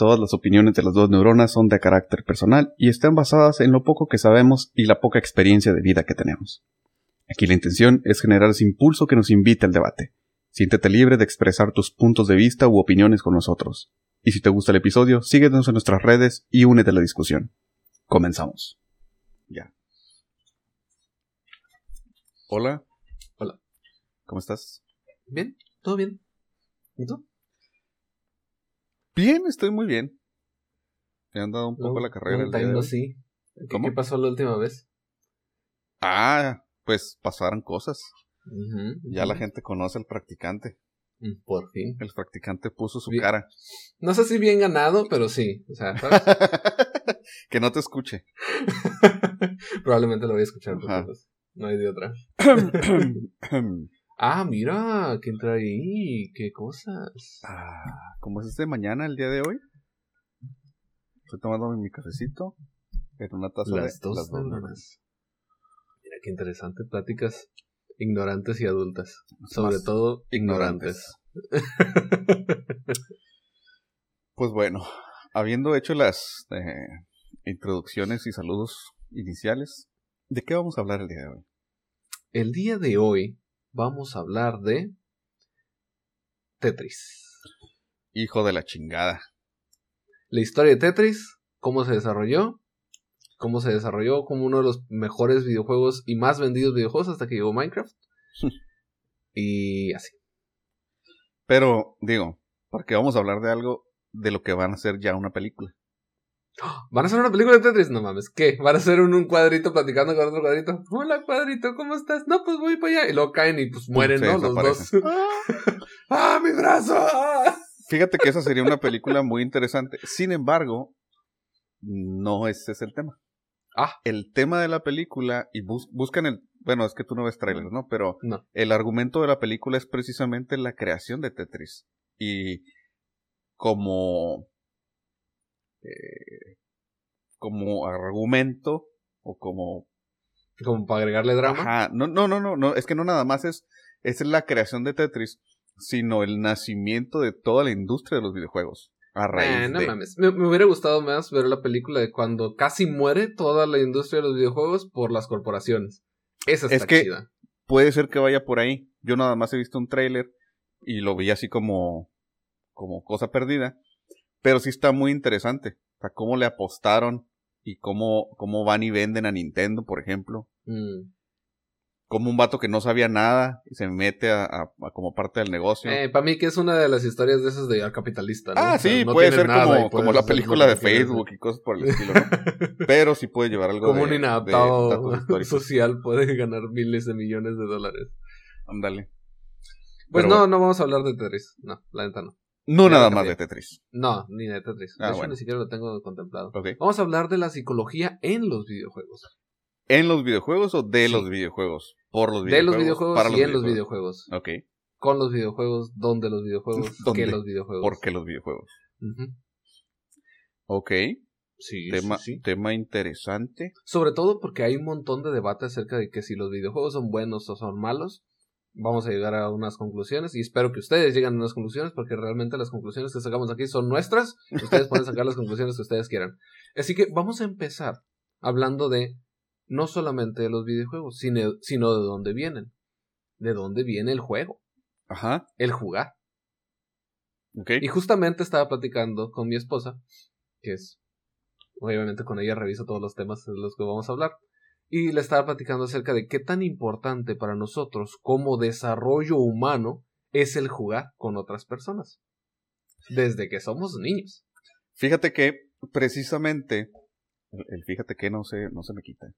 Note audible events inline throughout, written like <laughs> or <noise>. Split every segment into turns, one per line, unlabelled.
Todas las opiniones de las dos neuronas son de carácter personal y están basadas en lo poco que sabemos y la poca experiencia de vida que tenemos. Aquí la intención es generar ese impulso que nos invite al debate. Siéntete libre de expresar tus puntos de vista u opiniones con nosotros. Y si te gusta el episodio, síguenos en nuestras redes y únete a la discusión. Comenzamos. Ya. Hola.
Hola.
¿Cómo estás?
Bien, todo bien. ¿Y tú?
Bien, estoy muy bien. Me han dado un poco
No,
la carrera.
no,
el
sí. ¿Qué,
¿Cómo?
qué pasó la última vez?
Ah, pues pasaron cosas. Ya la gente conoce al practicante.
Mm, Por fin.
El practicante puso su
Bien.
cara.
No sé si bien ganado, pero sí. O sea, ¿sabes? <laughs>
que no te escuche. <laughs>
probablemente lo voy a escuchar. pues, no hay de otra. <coughs> <coughs> <coughs> Ah, mira, ¿quién trae ahí? ¿Qué cosas?
Ah, ¿Cómo es este mañana, el día de hoy? Estoy tomando mi cafecito en una taza de
Las dos
las dos.
Mira qué interesante. Pláticas ignorantes y adultas. Sobre
Más
todo ignorantes.
Pues bueno, habiendo hecho las eh, introducciones y saludos iniciales, ¿de qué vamos a hablar el día de hoy?
El día de hoy vamos a hablar de Tetris.
Hijo de la chingada.
La historia de Tetris, cómo se desarrolló, cómo se desarrolló como uno de los mejores videojuegos y más vendidos videojuegos hasta que llegó Minecraft. <laughs> y así.
Pero, digo, porque vamos a hablar de algo de lo que van a ser ya una película.
¿Van a hacer una película de Tetris? No mames, ¿qué? ¿Van a hacer un, un cuadrito platicando con otro cuadrito? Hola cuadrito, ¿cómo estás? No, pues voy para allá. Y luego caen y pues mueren, ¿no? Los dos. <laughs> ¡Ah, mi brazo! ¡Ah!
Fíjate que esa sería una película muy interesante. Sin embargo, no ese es el tema.
Ah.
El tema de la película, y bus- buscan el. Bueno, es que tú no ves trailers, ¿no? Pero
No.
el argumento de la película es precisamente la creación de Tetris. Y como. Eh, como argumento, o como
Como para agregarle drama.
Ajá, no, no, no, no, no, es que no nada más es, es la creación de Tetris, sino el nacimiento de toda la industria de los videojuegos. A raíz
Eh, no
de...
mames. Me, me hubiera gustado más ver la película de cuando casi muere toda la industria de los videojuegos por las corporaciones. Esa está
Es que-
chida.
Puede ser que vaya por ahí. Yo nada más he visto un tráiler y lo vi así como, como cosa perdida. Pero sí está muy interesante. O sea, cómo le apostaron y cómo, cómo van y venden a Nintendo, por ejemplo.
Mm.
Como un vato que no sabía nada y se mete a, a- a como parte del negocio.
para mí que es una de las historias de esas de al capitalista, ¿no?
Ah,
O sea,
sí,
no
puede ser como, como la película de. Facebook y cosas por el <laughs> estilo, ¿no? Pero sí puede llevar algo
Como
de,
un inadaptado social puede ganar miles de millones de dólares.
Ándale.
Pues
Pero
no,
bueno.
no vamos a hablar de Tetris. No, la neta no.
No nada más de Tetris.
No, ni de Tetris. De
Ah,
hecho,
bueno.
ni siquiera lo tengo contemplado. Vamos a hablar de la psicología en los videojuegos.
¿En los videojuegos o de
Sí.
los videojuegos? Por los
De
videojuegos.
los videojuegos
para
y en los videojuegos.
Ok.
Con los videojuegos, donde los videojuegos, <laughs>
¿Dónde?
que los videojuegos.
¿Por qué los videojuegos?
Ujú.
Ok.
Sí,
tema,
sí, sí.
tema interesante.
Sobre todo porque hay un montón de debate acerca de que si los videojuegos son buenos o son malos. Vamos a llegar a unas conclusiones y espero que ustedes lleguen a unas conclusiones porque realmente las conclusiones que sacamos aquí son nuestras. Ustedes pueden sacar las conclusiones que ustedes quieran. Así que vamos a empezar hablando de no solamente de los videojuegos, sino, sino de dónde vienen. De dónde viene el juego,
Ajá.
el jugar.
Ok.
Y justamente estaba platicando con mi esposa, que es, obviamente con ella reviso todos los temas de los que vamos a hablar, y le estaba platicando acerca de qué tan importante para nosotros como desarrollo humano es el jugar con otras personas. Desde que somos niños.
Fíjate que precisamente, el, fíjate que no se, no se me quita.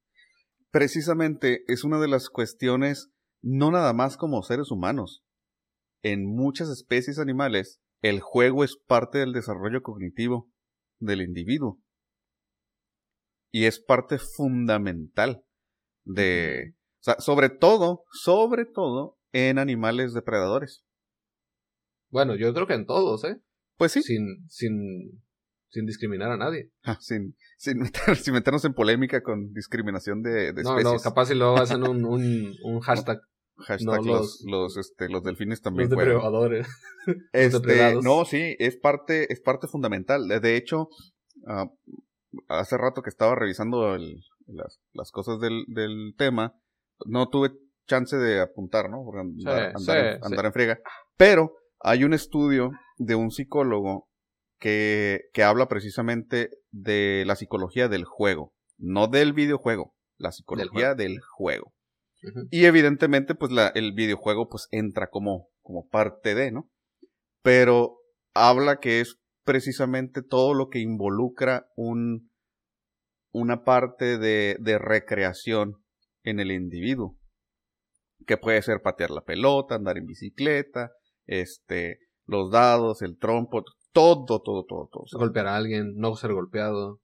Precisamente es una de las cuestiones, no nada más como seres humanos. En muchas especies animales, el juego es parte del desarrollo cognitivo del individuo. Y es parte fundamental de, o sea, sobre todo, sobre todo en animales depredadores.
Bueno, yo creo que en todos, ¿eh?
Pues sí,
Sin, sin, sin discriminar a nadie.
Ah, sin, sin, meter- <laughs> sin meternos en polémica con discriminación de, de
No,
especies.
no, capaz si luego hacen un, <laughs> un, un hashtag <laughs>
Hashtag los, los, este, los delfines también
los depredadores.
Este, no, sí, es parte, es parte fundamental. De hecho, ah, hace rato que estaba revisando las, las, cosas del, del, tema, no tuve chance de apuntar, ¿no? Por andar, andar, en friega. Pero hay un estudio de un psicólogo que, que habla precisamente de la psicología del juego, no del videojuego, la psicología del juego. Y evidentemente, pues la, el videojuego pues entra como, como parte de, ¿no? Pero habla que es precisamente todo lo que involucra un, una parte de, de recreación en el individuo. Que puede ser patear la pelota, andar en bicicleta, este, los dados, el trompo, todo, todo, todo, todo.
Golpear a alguien, no ser golpeado.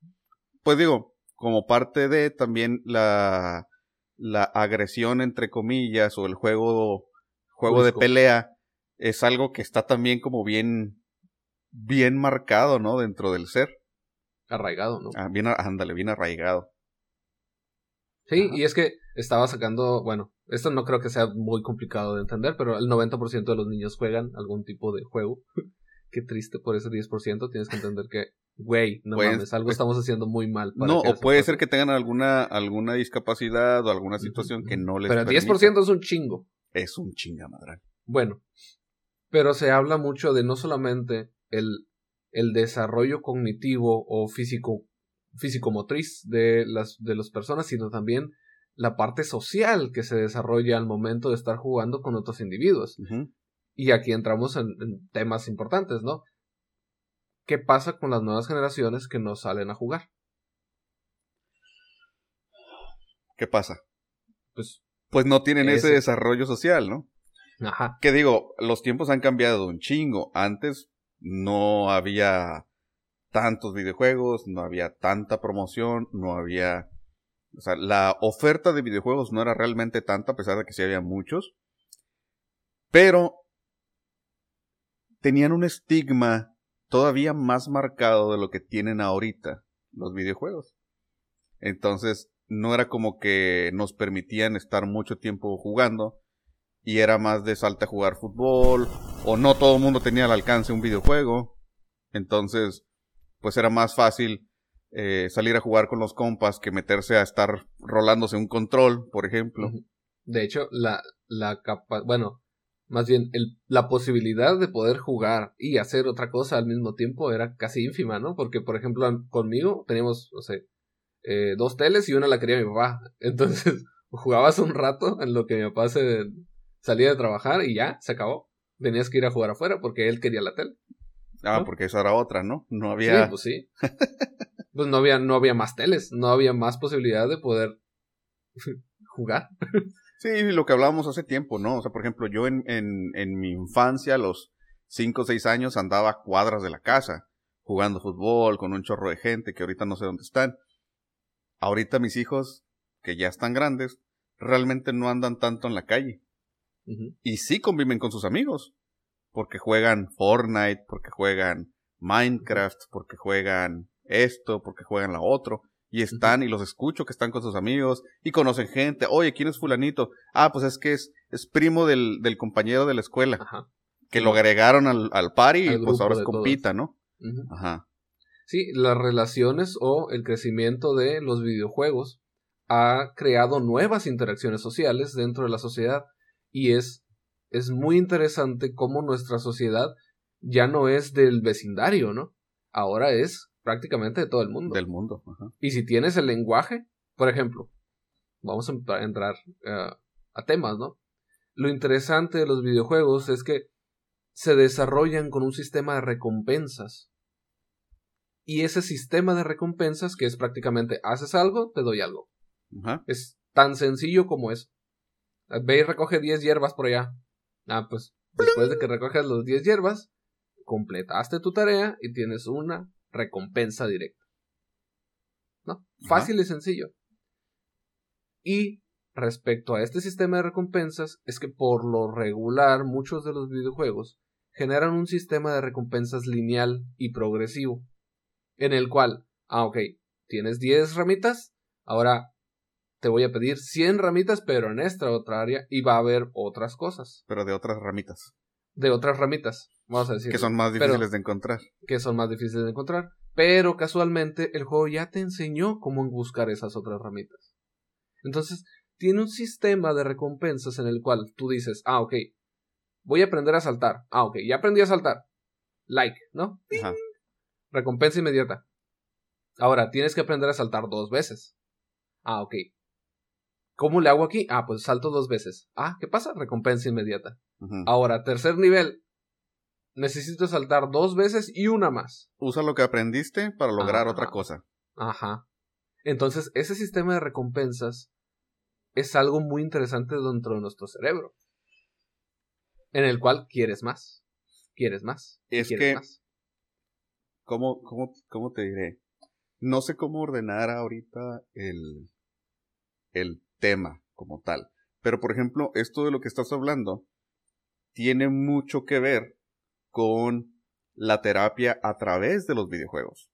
Pues digo, como parte de también la, la agresión entre comillas o el juego juego de pelea es algo que está también como bien bien marcado, ¿no? Dentro del ser.
Arraigado, ¿no?
Ah, bien, ándale, bien arraigado.
Sí, y es que estaba sacando, bueno, esto no creo que sea muy complicado de entender, pero el 90% de los niños juegan algún tipo de juego. <laughs> Qué triste por ese 10%, tienes que entender que güey, no pues, mames, algo pues, estamos haciendo muy mal.
no, o puede ser que tengan alguna, alguna discapacidad o alguna situación que no les
Pero el 10% es un chingo.
Es un chingamadral.
Bueno, pero se habla mucho de no solamente el, el desarrollo cognitivo o físico, físico-motriz de las, de las personas, sino también la parte social que se desarrolla al momento de estar jugando con otros individuos. Y aquí entramos en, temas importantes, ¿no? ¿Qué pasa con las nuevas generaciones que no salen a jugar?
¿Qué pasa? Pues, pues no tienen ese, desarrollo social, ¿no? Ajá. Que digo, los tiempos han cambiado un chingo. Antes no había tantos videojuegos, no había tanta promoción, no había... O sea, la oferta de videojuegos no era realmente tanta, a pesar de que sí había muchos. Pero tenían un estigma todavía más marcado de lo que tienen ahorita los videojuegos. Entonces, no era como que nos permitían estar mucho tiempo jugando y era más de salte a jugar fútbol o no todo el mundo tenía al alcance un videojuego. Entonces, pues era más fácil eh, salir a jugar con los compas que meterse a estar rolándose un control, por ejemplo.
De hecho, la, la capa bueno, más bien, el, la posibilidad de poder jugar y hacer otra cosa al mismo tiempo era casi ínfima, ¿no? Porque, por ejemplo, conmigo teníamos, no sé, eh, dos teles y una la quería mi papá. <laughs> Entonces, jugabas un rato en lo que mi papá se salía de trabajar y ya, se acabó. Tenías que ir a jugar afuera porque él quería la tele.
Ah, porque eso era otra, ¿no? No había.
Sí, pues sí. <laughs> pues no había, no había más teles, no había más posibilidad de poder <laughs> jugar.
Sí, lo que hablábamos hace tiempo, ¿no? O sea, por ejemplo, yo en, en, en mi infancia, a los 5 o 6 años, andaba a cuadras de la casa, jugando fútbol con un chorro de gente que ahorita no sé dónde están. Ahorita mis hijos, que ya están grandes, realmente no andan tanto en la calle. Y sí conviven con sus amigos, porque juegan Fortnite, porque juegan Minecraft, porque juegan esto, porque juegan la otro y están y los escucho que están con sus amigos y conocen gente. Oye, ¿quién es fulanito? Ah, pues es que es, es primo del, del compañero de la escuela. Ajá. Que lo agregaron al, al party y pues ahora es compita, ¿no? Ajá.
Sí, las relaciones o el crecimiento de los videojuegos ha creado nuevas interacciones sociales dentro de la sociedad y es, es muy interesante cómo nuestra sociedad ya no es del vecindario, ¿no? Ahora es prácticamente de todo el mundo.
Del mundo.
Y si tienes el lenguaje, por ejemplo, vamos a entrar eh, a temas, ¿no? Lo interesante de los videojuegos es que se desarrollan con un sistema de recompensas. Y ese sistema de recompensas, que es prácticamente haces algo, te doy algo. Es tan sencillo como eso. Ve y recoge 10 hierbas por allá. Ah, pues después de que recoges los 10 hierbas, completaste tu tarea y tienes una recompensa directa. ¿No? Fácil y sencillo. Y respecto a este sistema de recompensas, es que por lo regular muchos de los videojuegos generan un sistema de recompensas lineal y progresivo, en el cual, ah, ok, tienes 10 ramitas, ahora te voy a pedir 100 ramitas, pero en esta otra área y va a haber otras cosas.
Pero de otras ramitas.
De otras ramitas, vamos a decir.
Que son más difíciles de encontrar.
Que son más difíciles de encontrar. Pero casualmente el juego ya te enseñó cómo buscar esas otras ramitas. Entonces, tiene un sistema de recompensas en el cual tú dices, ah, ok, voy a aprender a saltar. Ah, ok, ya aprendí a saltar. Like, ¿no? Ajá. Recompensa inmediata. Ahora, tienes que aprender a saltar dos veces. Ah, ok. ¿Cómo le hago aquí? Ah, pues salto dos veces. Ah, ¿qué pasa? Recompensa inmediata. Ahora, tercer nivel. Necesito saltar dos veces y una más.
Usa lo que aprendiste para lograr otra cosa.
Ajá. Entonces, ese sistema de recompensas es algo muy interesante dentro de nuestro cerebro. En el cual quieres más. Quieres más. Es que. Más.
¿cómo, cómo, ¿Cómo te diré? No sé cómo ordenar ahorita el, el tema como tal. Pero, por ejemplo, esto de lo que estás hablando tiene mucho que ver con la terapia a través de los videojuegos.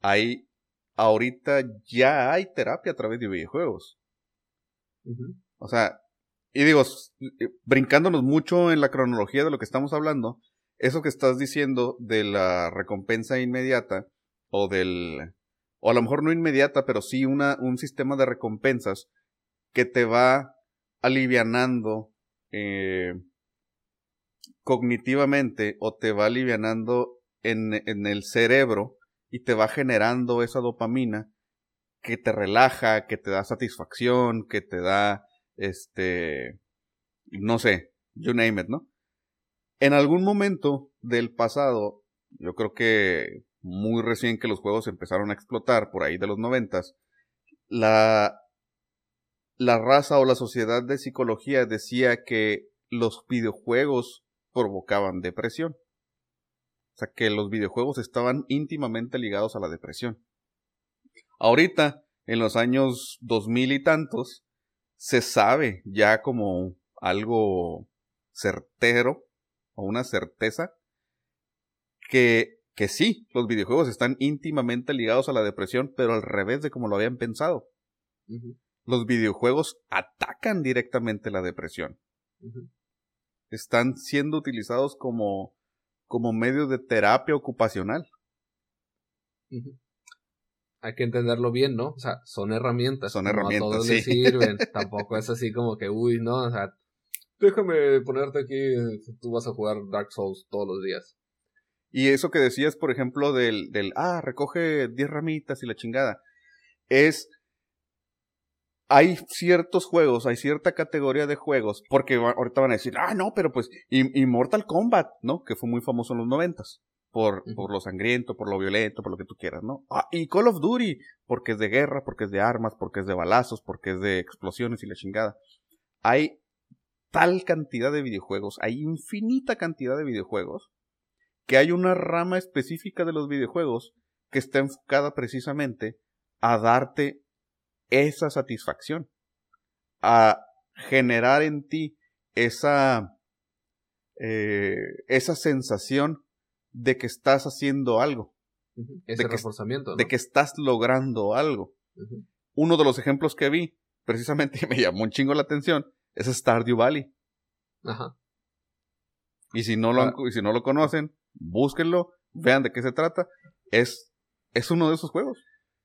Hay, ahorita ya hay terapia a través de videojuegos. O sea, y digo, eh, brincándonos mucho en la cronología de lo que estamos hablando, eso que estás diciendo de la recompensa inmediata o del o a lo mejor no inmediata, pero sí un sistema de recompensas que te va alivianando eh, cognitivamente o te va alivianando en, en el cerebro y te va generando esa dopamina que te relaja, que te da satisfacción, que te da, este, no sé, you name it, ¿no? En algún momento del pasado, yo creo que muy recién que los juegos empezaron a explotar, por ahí de los noventas, la, la raza o la sociedad de psicología decía que los videojuegos provocaban depresión. O sea, que los videojuegos estaban íntimamente ligados a la depresión. Ahorita, en los años dos mil y tantos, se sabe ya como algo certero o una certeza que que sí, los videojuegos están íntimamente ligados a la depresión, pero al revés de como lo habían pensado. Los videojuegos atacan directamente la depresión. Están siendo utilizados como, como medio de terapia ocupacional.
Hay que entenderlo bien, ¿no? O sea, son herramientas.
Son herramientas.
a todos les sirven. <laughs> Tampoco es así como que, uy, no, o sea, déjame ponerte aquí, tú vas a jugar Dark Souls todos los días.
Y eso que decías, por ejemplo, del, del ah, recoge 10 ramitas y la chingada, es, hay ciertos juegos, hay cierta categoría de juegos, porque ahorita van a decir, ah, no, pero pues, Immortal Kombat, ¿no? Que fue muy famoso en los noventas. Por, por lo sangriento, por lo violento, por lo que tú quieras, ¿no? Ah, y Call of Duty, porque es de guerra, porque es de armas, porque es de balazos, porque es de explosiones y la chingada. Hay tal cantidad de videojuegos, hay infinita cantidad de videojuegos, que hay una rama específica de los videojuegos que está enfocada precisamente a darte esa satisfacción, a generar en ti esa, eh, esa sensación de que estás haciendo algo.
Ese de reforzamiento.
De que estás logrando algo. Uno de los ejemplos que vi, precisamente <laughs> me llamó un chingo la atención, es Stardew Valley. Ajá. Y si no lo, ah. y si no lo conocen, búsquenlo, vean de qué se trata. Es, es uno de esos juegos.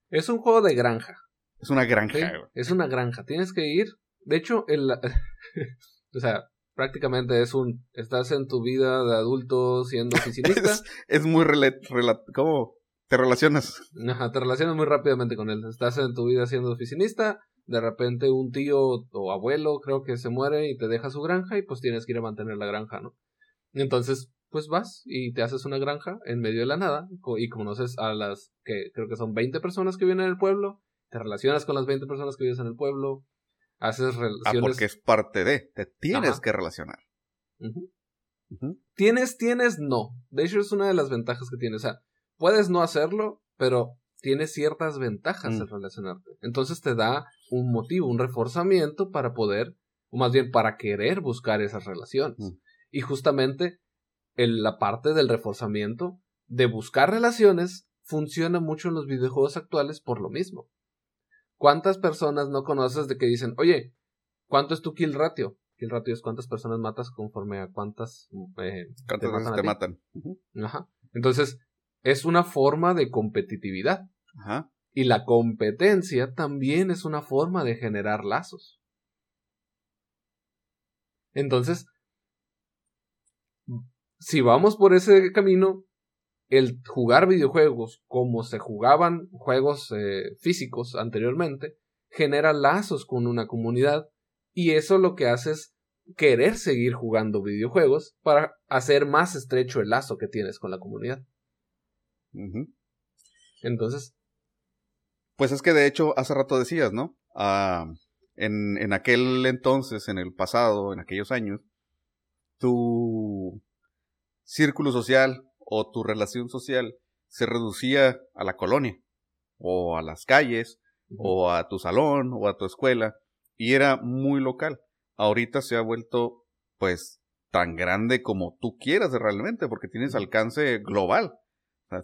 Es un juego de granja.
Es una granja.
Es una granja. Tienes que ir. De hecho, el, <laughs> o sea, prácticamente es un. Estás en tu vida de adulto siendo <laughs> oficinista.
es, muy. ¿Cómo te relacionas?
Ajá, te relacionas muy rápidamente con él. Estás en tu vida siendo oficinista. De repente un tío o abuelo creo que se muere y te deja su granja y pues tienes que ir a mantener la granja, ¿no? Entonces pues vas y te haces una granja en medio de la nada y conoces a las que creo que son 20 personas que viven en el pueblo, te relacionas con las 20 personas que viven en el pueblo, haces ah, relaciones. Ah,
porque es parte de, te tienes que relacionar.
Tienes, tienes, no. De hecho, es una de las ventajas que tienes. O sea, puedes no hacerlo, pero tienes ciertas ventajas mm. en relacionarte. Entonces te da un motivo, un reforzamiento para poder, o más bien para querer buscar esas relaciones. Mm. Y justamente la parte del reforzamiento de buscar relaciones funciona mucho en los videojuegos actuales por lo mismo. ¿Cuántas personas no conoces de que dicen, oye, ¿cuánto es tu kill ratio? Kill ratio es cuántas personas matas conforme a cuántas, eh,
¿Cuántas veces te matan?
Ajá. Entonces, es una forma de competitividad.
Ajá.
Y la competencia también es una forma de generar lazos. Entonces, si vamos por ese camino, el jugar videojuegos como se jugaban juegos eh, físicos anteriormente, genera lazos con una comunidad y eso lo que hace es querer seguir jugando videojuegos para hacer más estrecho el lazo que tienes con la comunidad. Entonces.
Pues es que de hecho, hace rato decías, ¿no? Ah, en, en aquel entonces, en el pasado, en aquellos años, tu círculo social o tu relación social se reducía a la colonia, o a las calles, o a tu salón, o a tu escuela, y era muy local. Ahorita se ha vuelto, pues, tan grande como tú quieras realmente, porque tienes alcance global.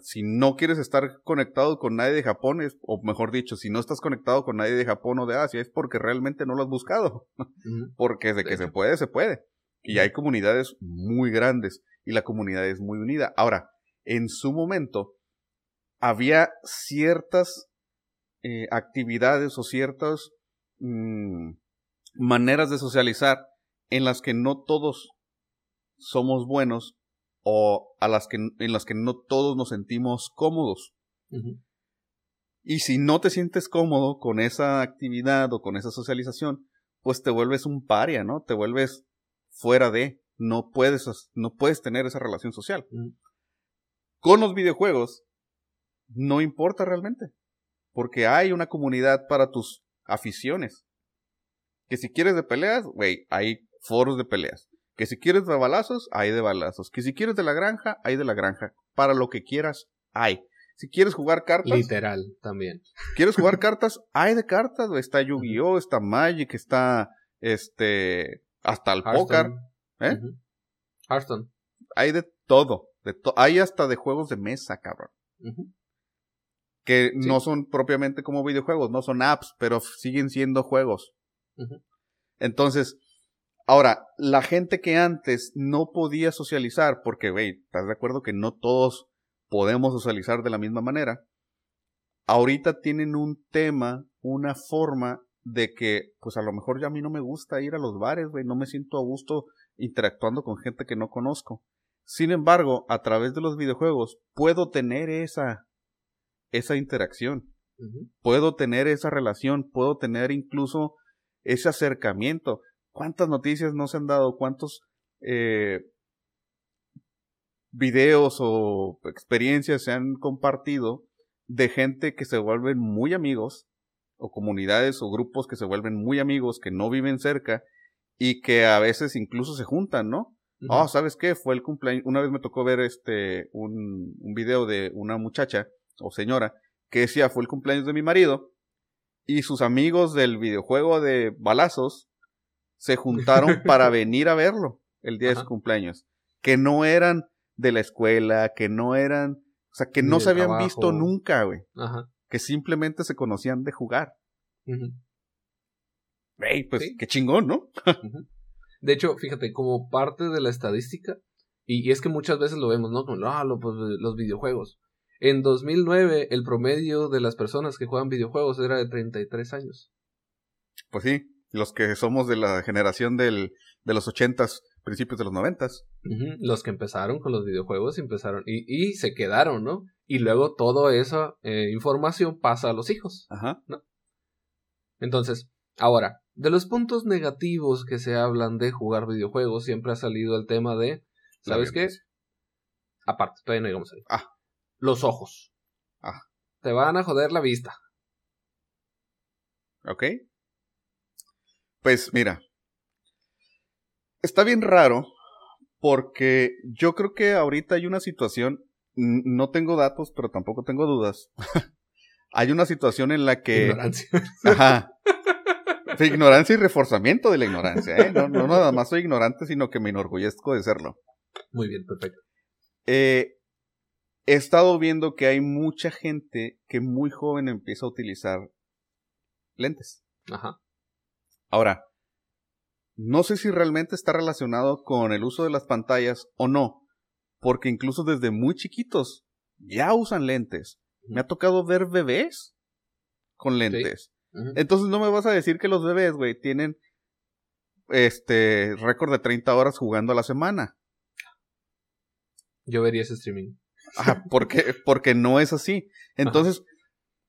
si no quieres estar conectado con nadie de Japón, o mejor dicho, si no estás conectado con nadie de Japón o de Asia, es porque realmente no lo has buscado. <laughs> porque de que se puede, se puede. Y hay comunidades muy grandes y la comunidad es muy unida. Ahora, en su momento, había ciertas eh, actividades o ciertas mm, maneras de socializar en las que no todos somos buenos o a las que, en las que no todos nos sentimos cómodos. Y si no te sientes cómodo con esa actividad o con esa socialización, pues te vuelves un paria, ¿no? Te vuelves fuera de, no puedes, no puedes tener esa relación social. Con los videojuegos, no importa realmente, porque hay una comunidad para tus aficiones. Que si quieres de peleas, güey, hay foros de peleas. Que si quieres de balazos, hay de balazos. Que si quieres de la granja, hay de la granja. Para lo que quieras, hay. Si quieres jugar cartas.
Literal, también.
¿Quieres jugar <laughs> cartas? Hay de cartas, Está Yu-Gi-Oh!, está Magic, está este. Hasta el póker. ¿Eh?
Hearthstone.
Hay de todo. De hay hasta de juegos de mesa, cabrón. Que no son propiamente como videojuegos, no son apps, pero siguen siendo juegos. Entonces, ahora, la gente que antes no podía socializar, porque, güey, ¿estás de acuerdo que no todos podemos socializar de la misma manera? Ahorita tienen un tema, una forma de que, pues a lo mejor ya a mí no me gusta ir a los bares, güey, no me siento a gusto interactuando con gente que no conozco. Sin embargo, a través de los videojuegos puedo tener esa, esa interacción. Puedo tener esa relación, puedo tener incluso ese acercamiento. ¿Cuántas noticias no se han dado? ¿Cuántos eh, videos o experiencias se han compartido de gente que se vuelven muy amigos o comunidades o grupos que se vuelven muy amigos, que no viven cerca y que a veces incluso se juntan, ¿no? Oh, ¿sabes qué? Fue el cumpleaños. Una vez me tocó ver este un, un video de una muchacha o señora que decía fue el cumpleaños de mi marido y sus amigos del videojuego de balazos se juntaron <laughs> para venir a verlo el día de su cumpleaños. Que no eran de la escuela, que no eran, o sea, que no se habían visto nunca, güey. Ajá que simplemente se conocían de jugar. Pues qué chingón, ¿no? <laughs>
de hecho, fíjate, como parte de la estadística, y, es que muchas veces lo vemos, ¿no? Como, ah, pues, los videojuegos. En 2009, el promedio de las personas que juegan videojuegos era de 33 años.
Pues sí, los que somos de la generación del, de los 80s, principios de los 90
Los que empezaron con los videojuegos empezaron y, y se quedaron, ¿no? Y luego toda esa eh, información pasa a los hijos.
Ajá.
¿no? Entonces, ahora, de los puntos negativos que se hablan de jugar videojuegos, siempre ha salido el tema de, ¿sabes qué? Aparte, todavía no llegamos ahí.
Ah.
Los ojos.
Ah.
Te van a joder la vista.
Ok. Pues mira, está bien raro porque yo creo que ahorita hay una situación no tengo datos, pero tampoco tengo dudas. <laughs> Hay una situación en la que...
Ignorancia.
Ajá. <laughs> ignorancia y reforzamiento de la ignorancia, ¿eh? No, no nada más soy ignorante, sino que me enorgullezco de serlo.
Muy bien, perfecto.
Eh, he estado viendo que hay mucha gente que muy joven empieza a utilizar lentes.
Ajá.
Ahora, no sé si realmente está relacionado con el uso de las pantallas o no, porque incluso desde muy chiquitos ya usan lentes. Me ha tocado ver bebés con lentes. Entonces no me vas a decir que los bebés, güey, tienen este récord de 30 horas jugando a la semana.
Yo vería ese streaming.
Ajá, <laughs> porque, porque no es así. Entonces,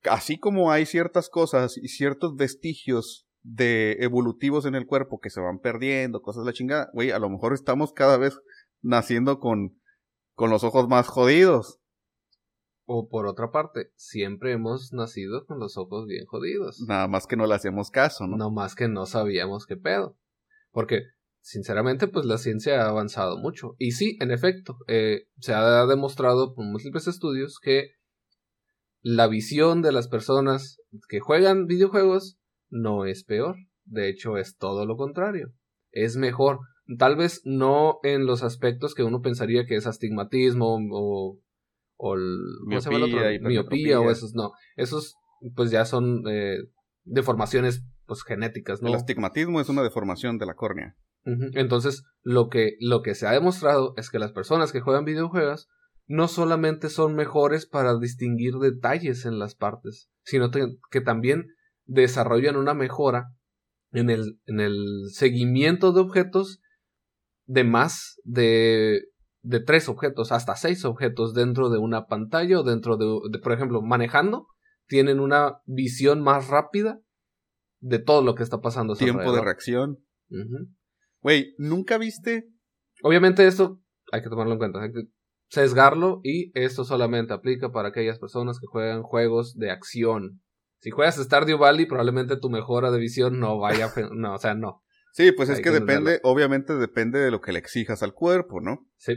así como hay ciertas cosas y ciertos vestigios de evolutivos en el cuerpo que se van perdiendo, cosas de la chingada, güey, a lo mejor estamos cada vez naciendo con, con los ojos más jodidos.
O por otra parte, siempre hemos nacido con los ojos bien jodidos.
Nada más que no le hacemos caso, ¿no?
No más que no sabíamos qué pedo. Porque, sinceramente, pues la ciencia ha avanzado mucho. Y sí, en efecto, eh, se ha demostrado por múltiples estudios que la visión de las personas que juegan videojuegos no es peor. De hecho, es todo lo contrario. Es mejor. Tal vez no en los aspectos que uno pensaría que es astigmatismo o o el, miopía, miopía o esos, no. Esos pues ya son eh, deformaciones pues genéticas, ¿no?
El astigmatismo es una deformación de la córnea.
Entonces, lo que, lo que se ha demostrado es que las personas que juegan videojuegos no solamente son mejores para distinguir detalles en las partes, sino que también desarrollan una mejora en el, en el seguimiento de objetos de más de de tres objetos hasta seis objetos dentro de una pantalla o dentro de, por ejemplo, manejando, tienen una visión más rápida de todo lo que está pasando.
Tiempo de reacción. Güey, ¿nunca viste?
Obviamente esto hay que tomarlo en cuenta, hay que sesgarlo y esto solamente aplica para aquellas personas que juegan juegos de acción. Si juegas Stardew Valley, probablemente tu mejora de visión no vaya, no, o sea, no.
Sí, pues es que, depende, obviamente depende de lo que le exijas al cuerpo, ¿no?
Sí.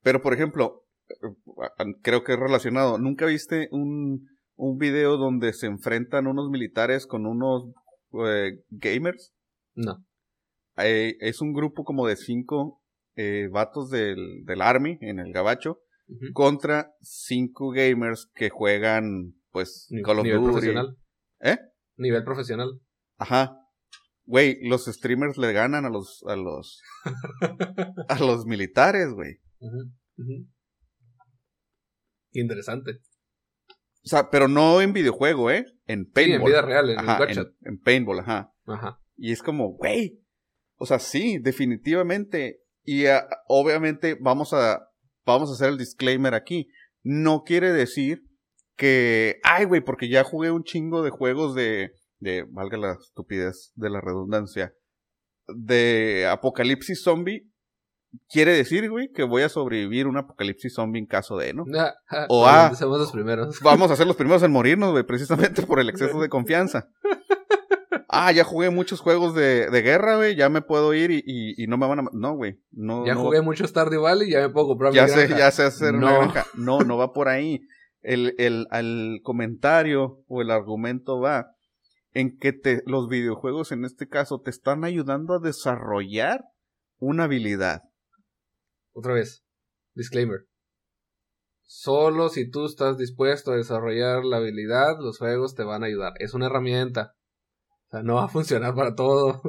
Pero, por ejemplo, eh, creo que es relacionado. ¿Nunca viste un, un video donde se enfrentan unos militares con unos eh, gamers?
No.
Eh, es un grupo como de cinco eh, vatos del, del Army en el Gabacho contra cinco gamers que juegan, pues,
Call of Duty. profesional.
¿Eh?
Nivel profesional.
Ajá. Güey, los streamers le ganan a los, a los, <laughs> a los militares, güey.
Interesante.
O sea, pero no en videojuego, ¿eh? En paintball.
en vida real, en
ajá, en, paintball, ajá.
Ajá.
Y es como, güey. O sea, sí, definitivamente. Y ah, obviamente vamos a, vamos a hacer el disclaimer aquí. No quiere decir que, ay, güey, porque ya jugué un chingo de juegos de, de, valga la estupidez de la redundancia, de apocalipsis zombie, quiere decir, güey, que voy a sobrevivir un apocalipsis zombie en caso de, ¿no?
o a... Somos los primeros. <laughs>
Vamos a ser los primeros en morirnos, güey, precisamente por el exceso de confianza. <laughs> Ah, ya jugué muchos juegos de, de guerra, güey, ya me puedo ir y, y, no me van a... No, güey. No,
ya jugué mucho Stardew Valley y ya me puedo comprar
ya sé, Ya sé hacer no. granja. No, no va por ahí. <laughs> El, el, el comentario o el argumento va en que te, los videojuegos en este caso te están ayudando a desarrollar una habilidad.
Otra vez, disclaimer. Solo si tú estás dispuesto a desarrollar la habilidad, los juegos te van a ayudar. Es una herramienta. O sea, no va a funcionar para todo.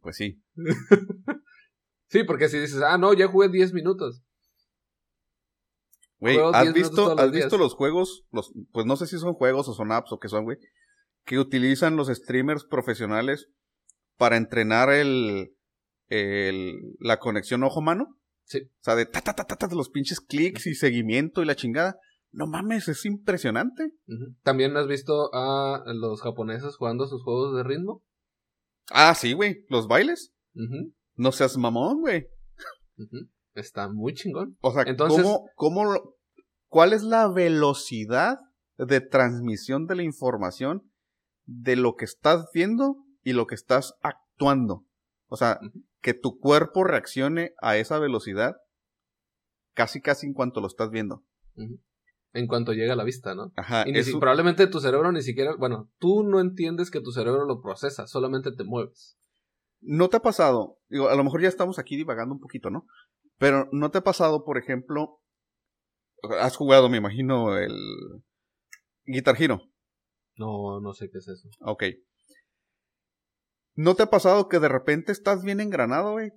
Pues sí. <laughs>
sí, porque si dices, ah, no, ya jugué 10 minutos.
Güey, ¿has visto, ¿has visto los juegos? Los, pues no sé si son juegos o son apps o qué son, güey que utilizan los streamers profesionales para entrenar el, el la conexión ojo-mano.
Sí.
O sea, de ta, ta, ta, ta, los pinches clics y seguimiento y la chingada. No mames, es impresionante.
¿También has visto a los japoneses jugando sus juegos de ritmo?
Ah, sí, güey. Los bailes. No seas mamón, güey.
Está muy chingón.
O sea, Entonces... ¿cómo, cómo, ¿cuál es la velocidad de transmisión de la información de lo que estás viendo y lo que estás actuando. O sea, que tu cuerpo reaccione a esa velocidad casi casi en cuanto lo estás viendo.
En cuanto llega a la vista, ¿no?
Ajá.
Y probablemente tu cerebro ni siquiera, bueno, tú no entiendes que tu cerebro lo procesa, solamente te mueves.
¿No te ha pasado? Digo, a lo mejor ya estamos aquí divagando un poquito, ¿no? Pero ¿no te ha pasado, por ejemplo, has jugado, me imagino, el Guitar Hero?
No, no sé qué es eso.
Ok. ¿No te ha pasado que de repente estás bien engranado, güey?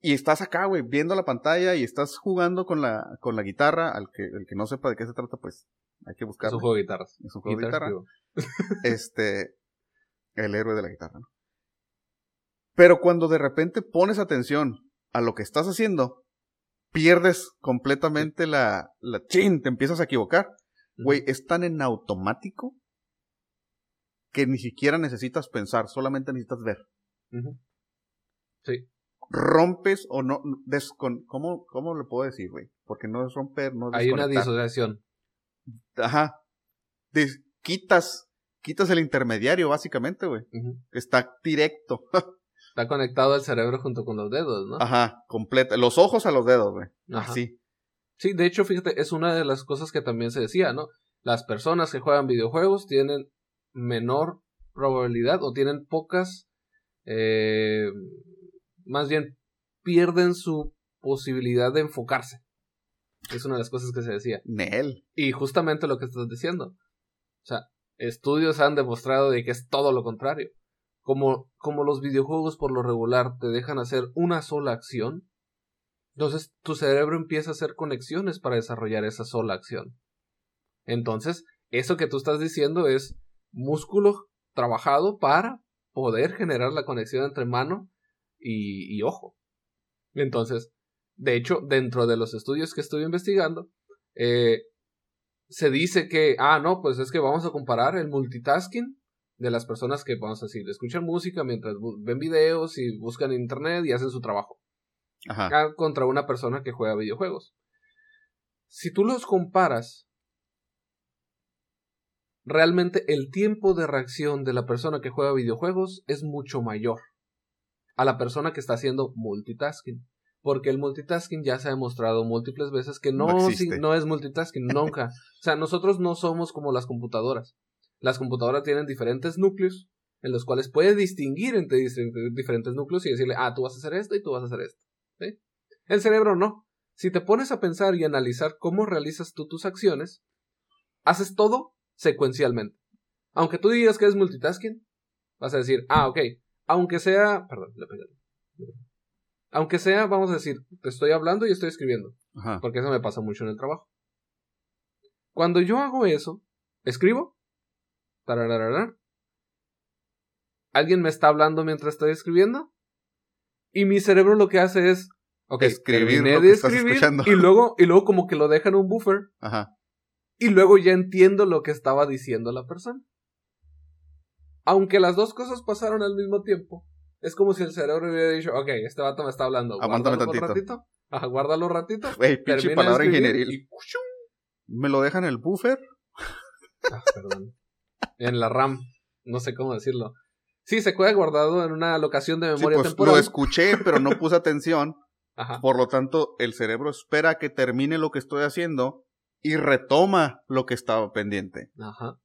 Y estás acá, güey, viendo la pantalla y estás jugando con la, con la guitarra. Al que, el que no sepa de qué se trata, pues hay que
buscar.
Es
un juego de guitarras.
Es un juego de guitarra. este, el héroe de la guitarra. Pero cuando de repente pones atención a lo que estás haciendo, pierdes completamente la, la chin, te empiezas a equivocar. Güey, es tan en automático que ni siquiera necesitas pensar, solamente necesitas ver.
Ujú. Sí.
Rompes o no, descon, ¿cómo, ¿cómo le puedo decir, güey? Porque no es romper, no es
Hay una disociación.
Ajá. Des- quitas, quitas el intermediario, básicamente, güey.
Ujú.
Está directo. <laughs>
Está conectado el cerebro junto con los dedos, ¿no?
Ajá, completa. Los ojos a los dedos, güey.
Ajá.
Así.
Sí, de hecho, fíjate, es una de las cosas que también se decía, ¿no? Las personas que juegan videojuegos tienen menor probabilidad o tienen pocas, eh, más bien pierden su posibilidad de enfocarse. Es una de las cosas que se decía.
Nel.
Y justamente lo que estás diciendo. O sea, estudios han demostrado de que es todo lo contrario. Como, como los videojuegos por lo regular te dejan hacer una sola acción, entonces tu cerebro empieza a hacer conexiones para desarrollar esa sola acción. Entonces, eso que tú estás diciendo es músculo trabajado para poder generar la conexión entre mano y, y ojo. Entonces, de hecho, dentro de los estudios que estoy investigando, eh, se dice que, ah, no, pues es que vamos a comparar el multitasking de las personas que, vamos a decir, escuchan música mientras ven videos y buscan internet y hacen su trabajo,
Ajá.
contra una persona que juega videojuegos. Si tú los comparas, realmente el tiempo de reacción de la persona que juega videojuegos es mucho mayor a la persona que está haciendo multitasking. Porque el multitasking ya se ha demostrado múltiples veces que no,
No
si-
existe.
no es multitasking, nunca. <laughs> O sea, nosotros no somos como las computadoras. Las computadoras tienen diferentes núcleos en los cuales puedes distinguir entre diferentes núcleos y decirle, ah, tú vas a hacer esto y tú vas a hacer esto. ¿Sí? El cerebro no. Si te pones a pensar y analizar cómo realizas tú tus acciones, haces todo secuencialmente. Aunque tú digas que es multitasking, vas a decir, ah, ok, aunque sea, perdón, le pegué. Aunque sea, vamos a decir, te estoy hablando y estoy escribiendo,
Ajá.
porque eso me pasa mucho en el trabajo. Cuando yo hago eso, escribo, alguien me está hablando mientras estoy escribiendo, y mi cerebro lo que hace es, ok,
Escribir
terminé
lo
de
que estás
escribir,
escuchando.
y luego, y luego como que lo deja en un buffer,
Ajá.
y luego ya entiendo lo que estaba diciendo la persona. Aunque las dos cosas pasaron al mismo tiempo, es como si el cerebro hubiera dicho, ok, este vato me está hablando,
Aguántame tantito.
ratito, ajá, guárdalo un ratito,
Güey, pinche palabra. ¿Me lo dejan en el buffer?
Ah, perdón. En la RAM, no sé cómo decirlo. Sí, se queda guardado en una locación de
Sí,
memoria
pues
temporal.
lo escuché, pero no puse atención. <laughs>
Ajá.
Por lo tanto, el cerebro espera que termine lo que estoy haciendo y retoma lo que estaba pendiente.
Ajá.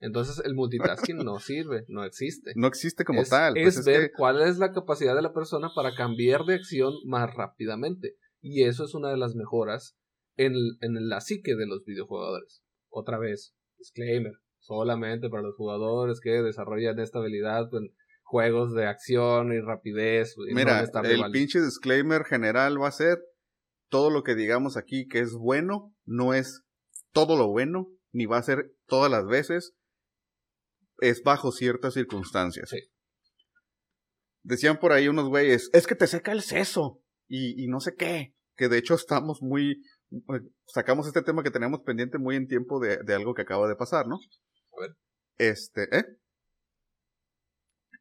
Entonces el multitasking no <laughs> sirve, no existe.
No existe como
es,
tal.
es
Pues es
ver
que-
cuál es la capacidad de la persona para cambiar de acción más rápidamente. Y eso es una de las mejoras en, en la psique de los videojugadores. Otra vez, disclaimer, solamente para los jugadores que desarrollan esta habilidad en juegos de acción y rapidez. y
Mira, el pinche disclaimer general va a ser todo lo que digamos aquí que es bueno, no es todo lo bueno, ni va a ser todas las veces, es bajo ciertas circunstancias.
Sí.
Decían por ahí unos güeyes, es que te seca el seso y, y no sé qué, que de hecho estamos muy, eh, sacamos este tema que teníamos pendiente muy en tiempo de, de algo que acaba de pasar, ¿no? Este, ¿eh?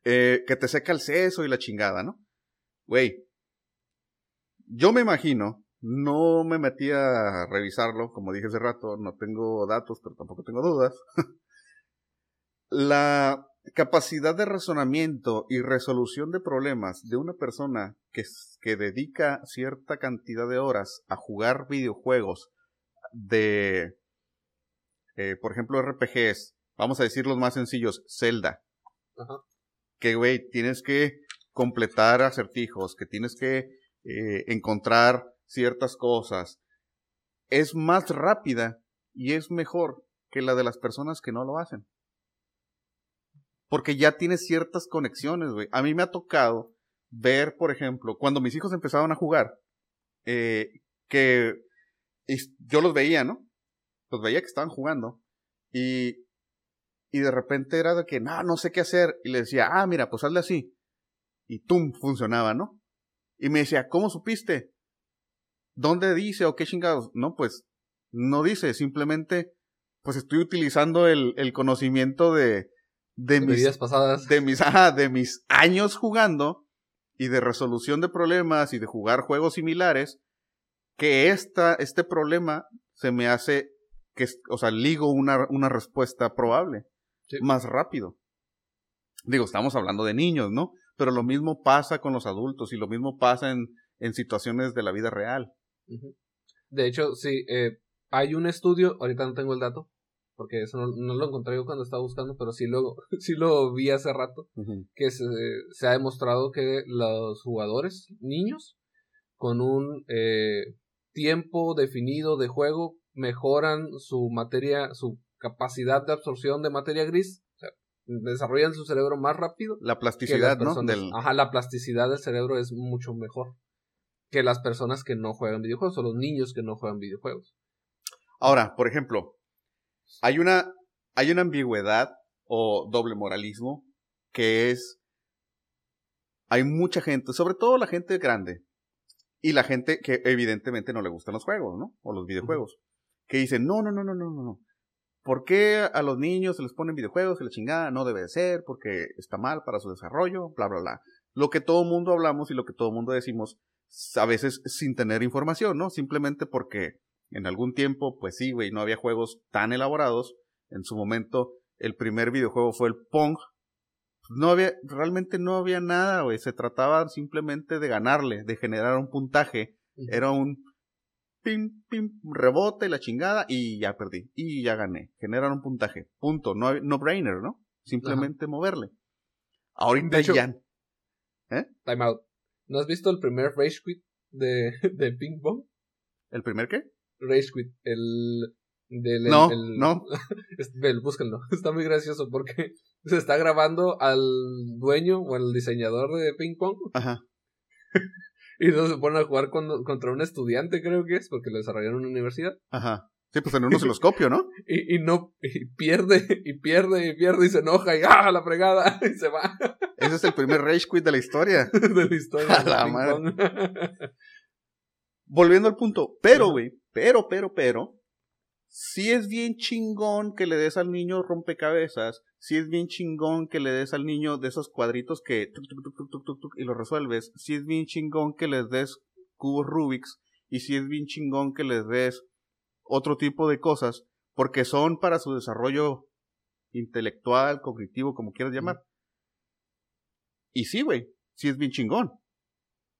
Eh, que te seca el seso y la chingada, ¿no? Güey, yo me imagino, no me metí a revisarlo, como dije hace rato, no tengo datos, pero tampoco tengo dudas. <laughs> la capacidad de razonamiento y resolución de problemas de una persona que, que dedica cierta cantidad de horas a jugar videojuegos de, eh, por ejemplo, RPGs, vamos a decir los más sencillos, Zelda,
Ajá.
que, güey, tienes que completar acertijos, que tienes que eh, encontrar ciertas cosas, es más rápida y es mejor que la de las personas que no lo hacen. Porque ya tienes ciertas conexiones, güey. A mí me ha tocado ver, por ejemplo, cuando mis hijos empezaban a jugar, eh, que yo los veía, ¿no? Los veía que estaban jugando y, y de repente era de que, no, no sé qué hacer. Y le decía, ah, mira, pues hazle así. Y tum, funcionaba, ¿no? Y me decía, ¿cómo supiste? ¿Dónde dice o qué chingados? No, pues no dice, simplemente pues estoy utilizando el, el conocimiento de, de, mis,
pasadas.
De mis, de mis años jugando y de resolución de problemas y de jugar juegos similares, que esta, este problema se me hace que, o sea, ligo una, una respuesta probable, más rápido. Digo, estamos hablando de niños, ¿no? Pero lo mismo pasa con los adultos y lo mismo pasa en, en situaciones de la vida real.
De hecho, sí, eh, hay un estudio, ahorita no tengo el dato, porque eso no, lo encontré yo cuando estaba buscando, pero sí lo, <laughs> sí lo vi hace rato, que se, se, ha demostrado que los jugadores, niños, con un eh, tiempo definido de juego, mejoran su materia, su capacidad de absorción de materia gris, o sea, desarrollan su cerebro más rápido.
La plasticidad, ¿no?
Ajá, la plasticidad del cerebro es mucho mejor que las personas que no juegan videojuegos o los niños que no juegan videojuegos.
Ahora, por ejemplo, hay una, hay una ambigüedad o doble moralismo que es, hay mucha gente, sobre todo la gente grande, y la gente que evidentemente no le gustan los juegos, ¿no? O los videojuegos, que dicen, no, no, no, no, no, no. ¿Por qué a los niños se les ponen videojuegos y la chingada no debe de ser? Porque está mal para su desarrollo, bla, bla, bla. Lo que todo mundo hablamos y lo que todo mundo decimos, a veces sin tener información, ¿no? Simplemente porque en algún tiempo, pues sí, güey, no había juegos tan elaborados. En su momento, el primer videojuego fue el Pong. No había, realmente no había nada, güey. Se trataba simplemente de ganarle, de generar un puntaje. Era un pim, pim, rebote, la chingada, y ya perdí. Y ya gané. Generar un puntaje. Punto. No, no brainer, ¿no? Simplemente moverle. Ahorita ya.
¿Eh? Time out. ¿No has visto el primer Rage Quit de, <laughs> de Ping Pong?
¿El primer qué?
Rage Quit, el... Del,
no,
el,
no. <laughs>
búsquenlo. <laughs> Está muy gracioso porque se está grabando al dueño o al diseñador de ping pong.
Ajá.
Y entonces se ponen a jugar contra un estudiante, creo que es, porque lo desarrollaron en una universidad.
Ajá. Sí, pues en un osciloscopio, ¿no?
y, y no, y pierde, y pierde, y pierde, y se enoja, y ¡ah, la fregada! <laughs> Y se va.
Ese es el primer Rage Quit de la historia. <laughs>
de la historia.
A la madre volviendo al punto, pero, güey, pero, pero, pero, si es bien chingón que le des al niño rompecabezas, si es bien chingón que le des al niño de esos cuadritos que y lo resuelves, si es bien chingón que les des cubos Rubik's y si es bien chingón que les des otro tipo de cosas, porque son para su desarrollo intelectual, cognitivo, como quieras llamar. Y sí, güey, sí es bien chingón.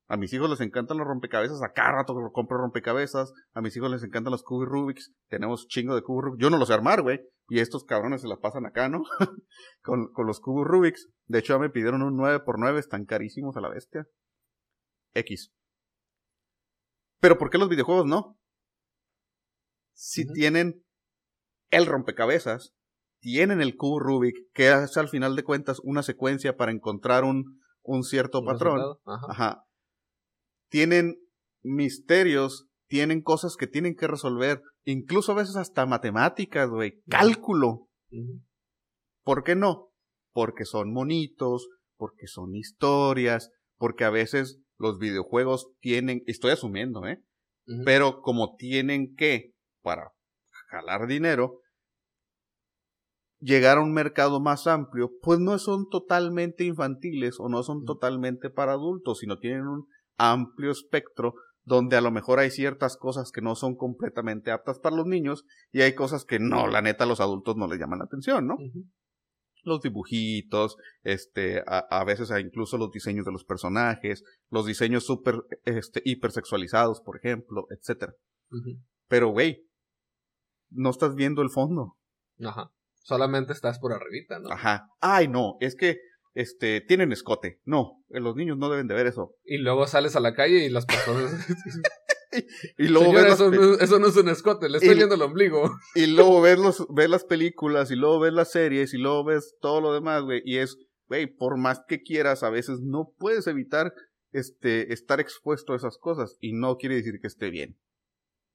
A mis hijos les encantan los rompecabezas, a cada rato compro rompecabezas. A mis hijos les encantan los cubos Rubik's. Tenemos chingo de cubos Rubik's. Yo no los sé armar, güey. Y estos cabrones se la pasan acá, ¿no? <laughs> con, con los cubos Rubik's. De hecho, ya me pidieron un 9x9, están carísimos a la bestia. X. Pero ¿por qué los videojuegos no? Si tienen el rompecabezas, tienen el cubo Rubik, que es al final de cuentas una secuencia para encontrar un, un cierto patrón. Ajá tienen misterios, tienen cosas que tienen que resolver, incluso a veces hasta matemáticas, güey, cálculo. ¿Por qué no? Porque son monitos, porque son historias, porque a veces los videojuegos tienen, estoy asumiendo, ¿eh? Pero como tienen que, para jalar dinero, llegar a un mercado más amplio, pues no son totalmente infantiles o no son totalmente para adultos, sino tienen un amplio espectro donde a lo mejor hay ciertas cosas que no son completamente aptas para los niños y hay cosas que no, la neta, a los adultos no les llaman la atención, ¿no? Los dibujitos, este, a, veces incluso los diseños de los personajes, los diseños súper, este, hipersexualizados, por ejemplo, etcétera. Pero, güey, no estás viendo el fondo.
Ajá. Solamente estás por arribita, ¿no?
Ajá. Ay, no, es que este, tienen escote. No, los niños no deben de ver eso.
Y luego sales a la calle y las personas... <laughs> <laughs>
y luego
Señora,
ves
eso, no, eso no es un escote, le estoy
Y-
viendo el ombligo. <laughs>
y luego ves, los, ves las películas, y luego ves las series, y luego ves todo lo demás, güey. Y es, güey, por más que quieras, a veces no puedes evitar este, estar expuesto a esas cosas. Y no quiere decir que esté bien.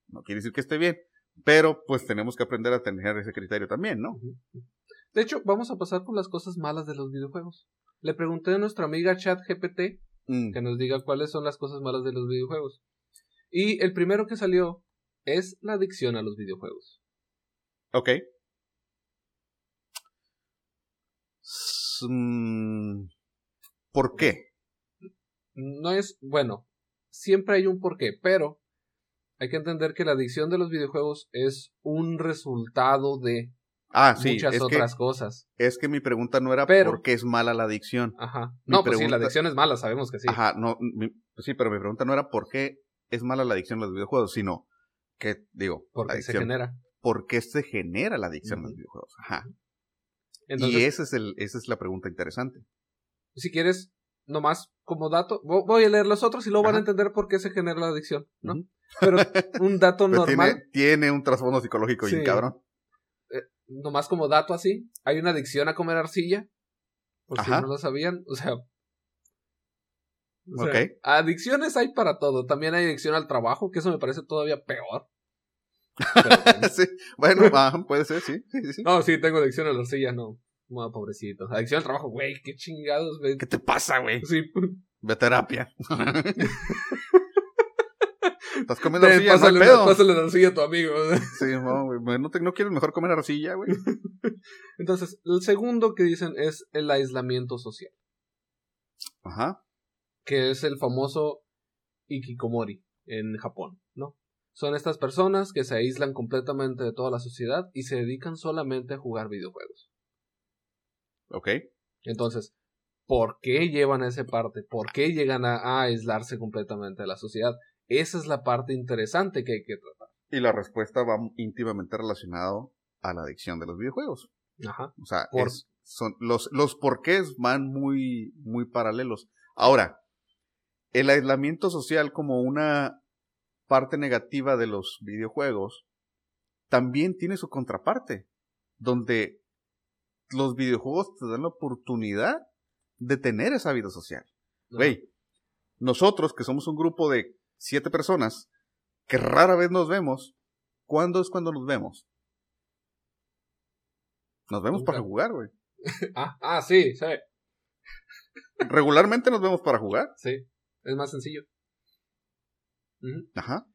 No quiere decir que esté bien. Pero pues tenemos que aprender a tener ese criterio también, ¿no?
De hecho, vamos a pasar por las cosas malas de los videojuegos. Le pregunté a nuestra amiga ChatGPT
Mm,
que nos diga cuáles son las cosas malas de los videojuegos. Y el primero que salió es la adicción a los videojuegos.
Ok. Mm, ¿Por qué?
No es, bueno, siempre hay un porqué, pero hay que entender que la adicción de los videojuegos es un resultado de
Ah, sí,
muchas
es que,
otras cosas.
es que mi pregunta no era
Pero-
por qué es mala la adicción.
Ajá.
mi
No, pues sí, la
pregunta-
adicción es mala, sabemos que sí.
Ajá, no, mi- sí, pero mi pregunta no era por qué es mala la adicción a los videojuegos, sino que, digo, la
Porque se genera.
¿por qué se genera la adicción a los videojuegos? Ajá.
Entonces,
y ese es el, esa es la pregunta interesante.
si quieres, nomás como dato, vo- voy a leer los otros y luego van a entender por qué se genera la adicción, ¿no? Pero un dato <laughs> normal,
tiene, tiene un trasfondo psicológico
Sí.
cabrón.
Nomás como dato así, hay una adicción a comer arcilla, por si no lo sabían, o sea, o sea, adicciones hay para todo, también hay adicción al trabajo, que eso me parece todavía peor. Pero <laughs>
sí, bueno, <laughs> ajá, puede ser, sí, sí, sí, sí.
no, sí, tengo adicción a la arcilla, no. No, pobrecito. Adicción al trabajo, güey, qué chingados, güey.
¿Qué te pasa, güey?
Sí,
Ve a terapia. <laughs> Estás comiendo arcilla, no
pásale,
pedo.
pásale la arcilla a tu amigo. <laughs>
Sí, no, güey. ¿No, te- ¿No quieres mejor comer arcilla, güey? <laughs>
Entonces, el segundo que dicen es el aislamiento social,
Ajá.
que es el famoso ikikomori en Japón, ¿no? Son estas personas que se aíslan completamente de toda la sociedad y se dedican solamente a jugar videojuegos.
Ok.
Entonces, ¿por qué llevan a esa parte? ¿Por qué llegan a, a aislarse completamente de la sociedad? Esa es la parte interesante que hay que tratar.
Y la respuesta va íntimamente relacionado a la adicción de los videojuegos.
Ajá.
O sea,
Por-
es- son, los, los porqués van muy, muy paralelos. Ahora, el aislamiento social como una parte negativa de los videojuegos también tiene su contraparte, donde los videojuegos te dan la oportunidad de tener esa vida social. Güey, nosotros que somos un grupo de siete personas que rara vez nos vemos, ¿cuándo es cuando nos vemos? Nos vemos para jugar, güey. <laughs>
Ah, ah, sí, sí,
Regularmente nos vemos para jugar.
sí. Es más sencillo.
Ajá.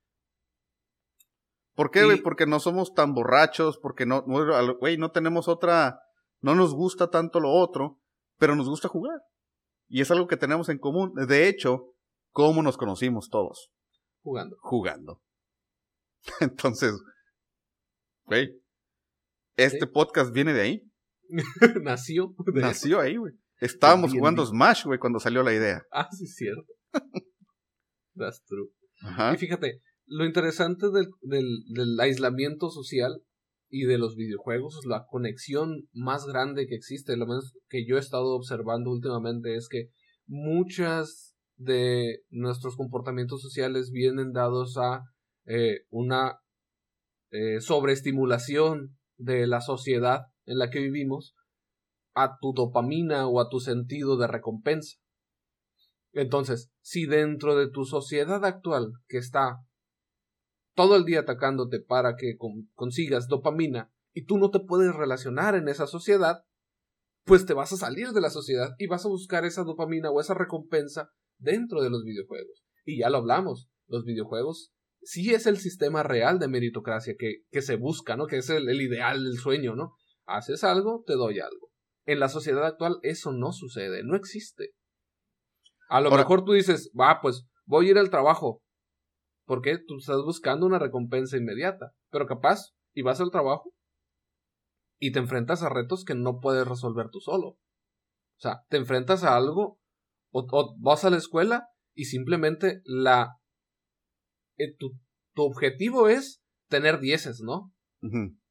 ¿Por qué,
Y-
güey? Porque no somos tan borrachos, porque no, güey, no tenemos otra, no nos gusta tanto lo otro, pero nos gusta jugar. Y es algo que tenemos en común. De hecho, ¿cómo nos conocimos todos?
Jugando.
Jugando. <laughs> Entonces, güey, este
Sí.
podcast viene de ahí. <laughs>
Nació. de-
Nació ahí, güey. Estábamos jugando Smash, güey, cuando salió la idea.
Ah, sí, es cierto. <laughs> That's true.
Ajá.
Y fíjate, lo interesante del, del, del aislamiento social y de los videojuegos, la conexión más grande que existe, lo menos que yo he estado observando últimamente, es que muchas de nuestros comportamientos sociales vienen dados a eh, una eh, sobreestimulación de la sociedad en la que vivimos a tu dopamina o a tu sentido de recompensa. Entonces, si dentro de tu sociedad actual, que está todo el día atacándote para que con- consigas dopamina y tú no te puedes relacionar en esa sociedad, pues te vas a salir de la sociedad y vas a buscar esa dopamina o esa recompensa dentro de los videojuegos. Y ya lo hablamos, los videojuegos sí es el sistema real de meritocracia que, que se busca, ¿no? Que es el, el ideal del sueño, ¿no? Haces algo, te doy algo. En la sociedad actual eso no sucede, no existe. A lo
Ahora-
mejor tú dices, va, pues voy a ir al trabajo. ¿Por qué? Tú estás buscando una recompensa inmediata. Pero capaz, y vas al trabajo y te enfrentas a retos que no puedes resolver tú solo. O sea, te enfrentas a algo o, o vas a la escuela y simplemente la... eh, tu, tu objetivo es tener dieces, ¿no?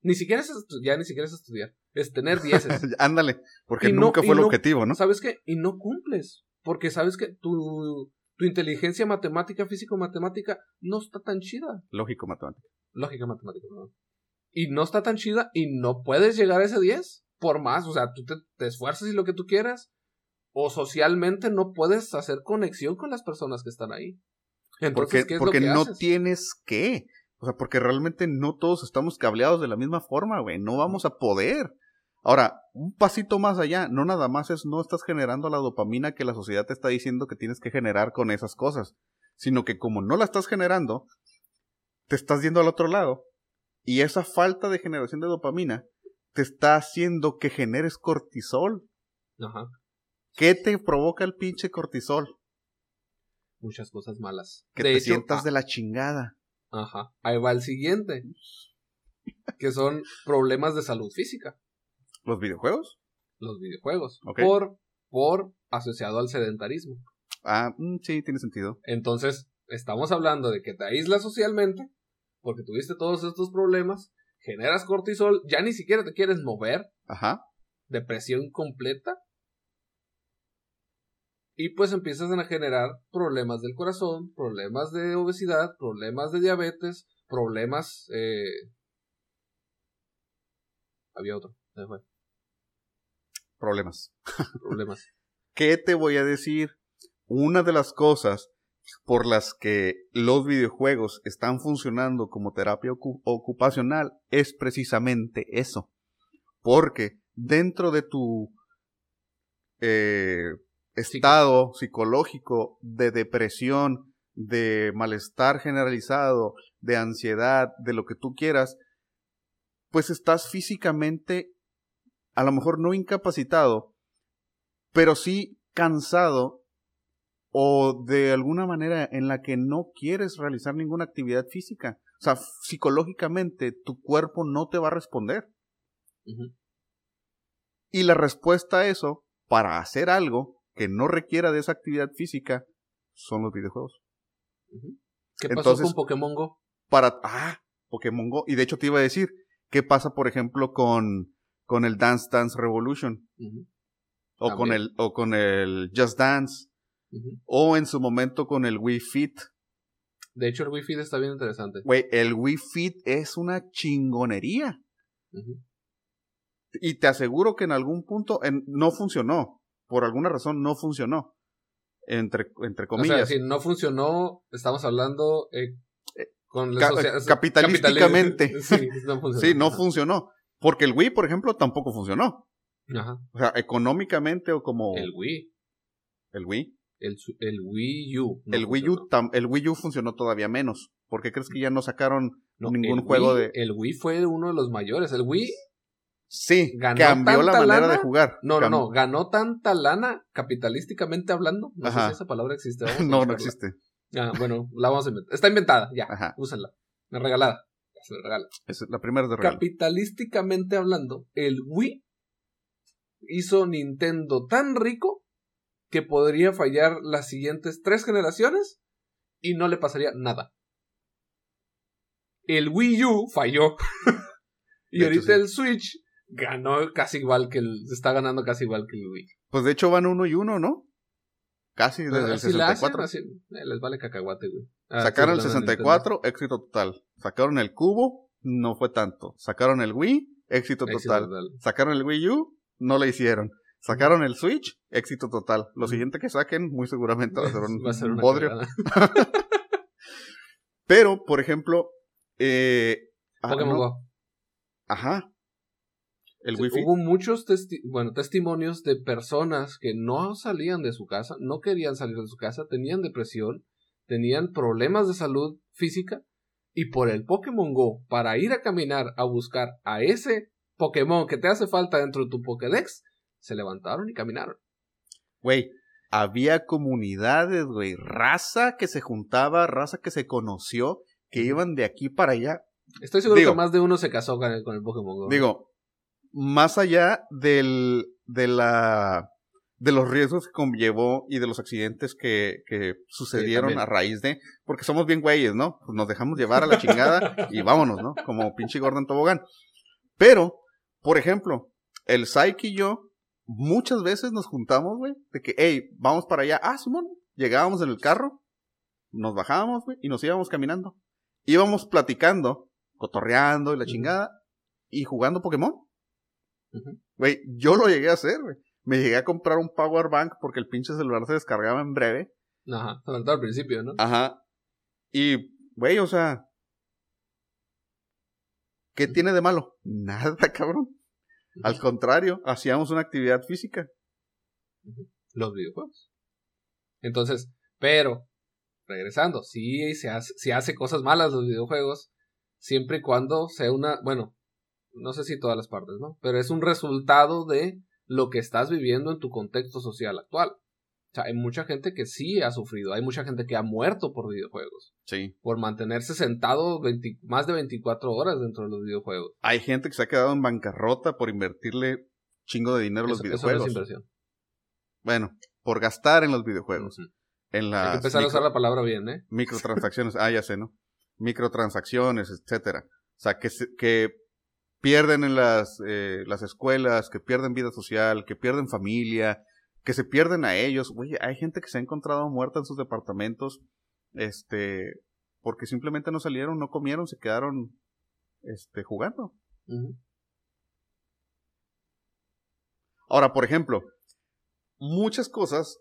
Ni siquiera es ya ni siquiera es estudiar, es tener dieces. <laughs>
Ándale, porque
Y no-
nunca
y
fue el
no-
objetivo, ¿no?
¿Sabes qué? Y no cumples. Porque sabes que tu, tu inteligencia matemática, físico-matemática, no está tan chida.
Lógico matemática.
Lógica matemática, perdón. Y no está tan chida y no puedes llegar a ese 10 por más. O sea, tú te, te esfuerzas y lo que tú quieras. O socialmente no puedes hacer conexión con las personas que están ahí. Entonces,
Porque,
¿qué es
porque
lo que
no
haces?
tienes que. O sea, porque realmente no todos estamos cableados de la misma forma, güey. No vamos a poder. Ahora, un pasito más allá, no nada más es no estás generando la dopamina que la sociedad te está diciendo que tienes que generar con esas cosas, sino que como no la estás generando, te estás yendo al otro lado y esa falta de generación de dopamina te está haciendo que generes cortisol.
Ajá.
¿Qué te provoca el pinche cortisol?
Muchas cosas malas.
Que
De
te
hecho,
sientas
ah,
de la chingada.
Ajá. Ahí va el siguiente. Que son problemas de salud física.
¿Los videojuegos?
Los videojuegos. Por, por asociado al sedentarismo.
Ah, mm, sí, tiene sentido.
Entonces, estamos hablando de que te aíslas socialmente, porque tuviste todos estos problemas, generas cortisol, ya ni siquiera te quieres mover,
Ajá.
depresión completa, y pues empiezas a generar problemas del corazón, problemas de obesidad, problemas de diabetes, problemas... Eh... Había otro, se me fue.
Problemas.
problemas. <laughs>
¿Qué te voy a decir? Una de las cosas por las que los videojuegos están funcionando como terapia ocu- ocupacional es precisamente eso. Porque dentro de tu eh, estado psicológico de depresión, de malestar generalizado, de ansiedad, de lo que tú quieras, pues estás físicamente, a lo mejor no incapacitado, pero sí cansado o de alguna manera en la que no quieres realizar ninguna actividad física. O sea, psicológicamente tu cuerpo no te va a responder. Y la respuesta a eso, para hacer algo que no requiera de esa actividad física, son los videojuegos.
¿Qué pasó
Entonces-
con Pokémon Go?
Para... Ah, Pokémon Go. Y de hecho te iba a decir, ¿qué pasa por ejemplo con, con el Dance Dance Revolution? O con, el, o con el Just Dance. O en su momento con el Wii Fit.
De hecho, el Wi-Fi está bien interesante.
Güey, el Wii Fit es una chingonería. Y te aseguro que en algún punto en- no funcionó. Por alguna razón no funcionó. Entre, entre
O sea,
comillas.
si no funcionó, estamos hablando eh, con la
ca- capitalísticamente.
capitali- <laughs> Sí, no funcionó.
sí, no funcionó. Porque el Wii, por ejemplo, tampoco funcionó.
Ajá.
O sea, económicamente o como
El Wii.
el Wii.
El, Wii U. no
el Wii U, tam- el Wii U funcionó todavía menos. ¿Por qué crees que ya no sacaron
No,
ningún juego
Wii-
de
El Wii fue uno de los mayores. El Wii.
Sí,
ganó
cambió la manera
lana.
de jugar.
No, no, no. Ganó tanta lana capitalísticamente hablando. No sé si esa palabra existe. vamos <laughs>
no, no existe.
Ah, bueno, la vamos a inventar. Está inventada, ya.
Ajá.
Úsenla. Me regalada. Ya se me regala.
Es la primera de regalo.
Capitalísticamente hablando, el Wii hizo Nintendo tan rico que podría fallar las siguientes tres generaciones y no le pasaría nada. El Wii U falló. <laughs> y
De hecho,
ahorita
sí.
el Switch ganó casi igual que el. Está ganando casi igual que el Wii.
Pues de hecho van uno y uno, ¿no? Casi desde el
Así la hacen,
64.
así- eh, les vale cacahuate, güey. Ah,
Sacaron el
estoy hablando de
64, éxito total. Sacaron el cubo, no fue tanto. Sacaron el Wii, éxito total. Sacaron el Wii U, no le hicieron. Sacaron el Switch, éxito total. Lo siguiente que saquen, muy seguramente va a ser un <laughs>
Va a ser una
bodrio.
cagada. <laughs>
Pero, por ejemplo, eh, ah,
Pokémon
no,
Go.
Ajá. El
Sí,
Wi-Fi.
Hubo muchos testi- bueno, testimonios de personas que no salían de su casa, no querían salir de su casa, tenían depresión, tenían problemas de salud física y por el Pokémon Go, para ir a caminar a buscar a ese Pokémon que te hace falta dentro de tu Pokédex, se levantaron y caminaron.
Güey, había comunidades, güey. Raza que se juntaba, raza que se conoció, que iban de aquí para allá.
Estoy seguro
Digo-
que más de uno se casó con el, con el Pokémon Go.
Digo, más allá del, de la de los riesgos que conllevó y de los accidentes que, que sucedieron a raíz de, porque somos bien güeyes, ¿no? Pues nos dejamos llevar a la chingada <laughs> y vámonos, ¿no? Como pinche Gordon Tobogán. Pero, por ejemplo, el Psyche y yo muchas veces nos juntamos, güey, de que, hey, vamos para allá. Ah, Simón, llegábamos en el carro, nos bajábamos, güey, y nos íbamos caminando. Íbamos platicando, cotorreando y la chingada, y jugando Pokémon. Güey, yo lo llegué a hacer, güey. Me llegué a comprar un power bank porque el pinche celular se descargaba en breve.
Ajá, sobre todo al principio, ¿no?
Ajá. Y, güey, o sea. ¿Qué tiene de malo? Nada, <laughs> cabrón. Al contrario, hacíamos una actividad física.
Los videojuegos. Entonces, pero, regresando, sí se hace, se hace cosas malas los videojuegos, siempre y cuando sea una, bueno, no sé si todas las partes, ¿no? Pero es un resultado de lo que estás viviendo en tu contexto social actual. O sea, hay mucha gente que sí ha sufrido, hay mucha gente que ha muerto por videojuegos,
Sí.
por mantenerse sentado 20 más de 24 horas dentro de los videojuegos.
Hay gente que se ha quedado en bancarrota por invertirle chingo de dinero a los
Eso- eso no es
videojuegos.
inversión.
bueno, por gastar en los videojuegos. En
Hay
las
que empezar a usar la palabra bien, ¿eh?
microtransacciones. ah, ya sé, ¿no? Microtransacciones, etcétera. O sea, que, que pierden en las, eh, las escuelas, que pierden vida social, que pierden familia, que se pierden a ellos. Güey, hay gente que se ha encontrado muerta en sus departamentos, este, porque simplemente no salieron, no comieron, se quedaron, este, jugando. Ahora, por ejemplo, muchas cosas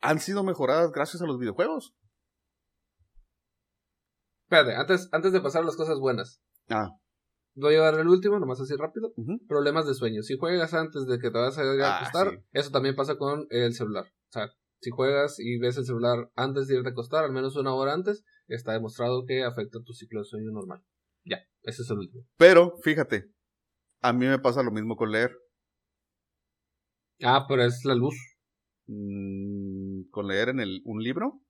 han sido mejoradas gracias a los videojuegos.
Espérate, antes, antes de pasar a las cosas buenas.
Ah,
Voy a dar el último, nomás así rápido. Problemas de sueño. Si juegas antes de que te vas a ir a
Ah,
acostar,
sí.
eso también pasa con el celular. O sea, si juegas y ves el celular antes de irte a acostar, al menos una hora antes, está demostrado que afecta tu ciclo de sueño normal. Ya, ese es el último.
Pero, fíjate, a mí me pasa lo mismo con leer.
Ah, pero es la luz.
Mm, ¿Con leer en el, un libro?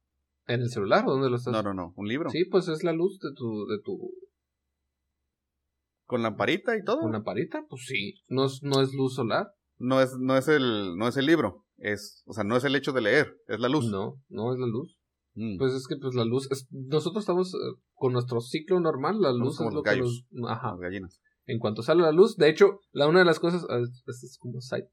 ¿En el celular o dónde lo estás?
No, no, no, un libro.
Sí, pues es la luz de tu, de tu
Con lamparita y todo.
una parita. Pues sí, no es, no es luz solar.
No es, no es el, no es el libro. Es, o sea, no es el hecho de leer, es la luz.
No, no es la luz.
Mm.
Pues es que pues la luz, es, nosotros estamos eh, con nuestro ciclo normal, la luz
como
es
los
lo que
gallos.
nos... Ajá.
Las gallinas.
En cuanto sale la luz, de hecho, la una de las cosas, ah, es como side.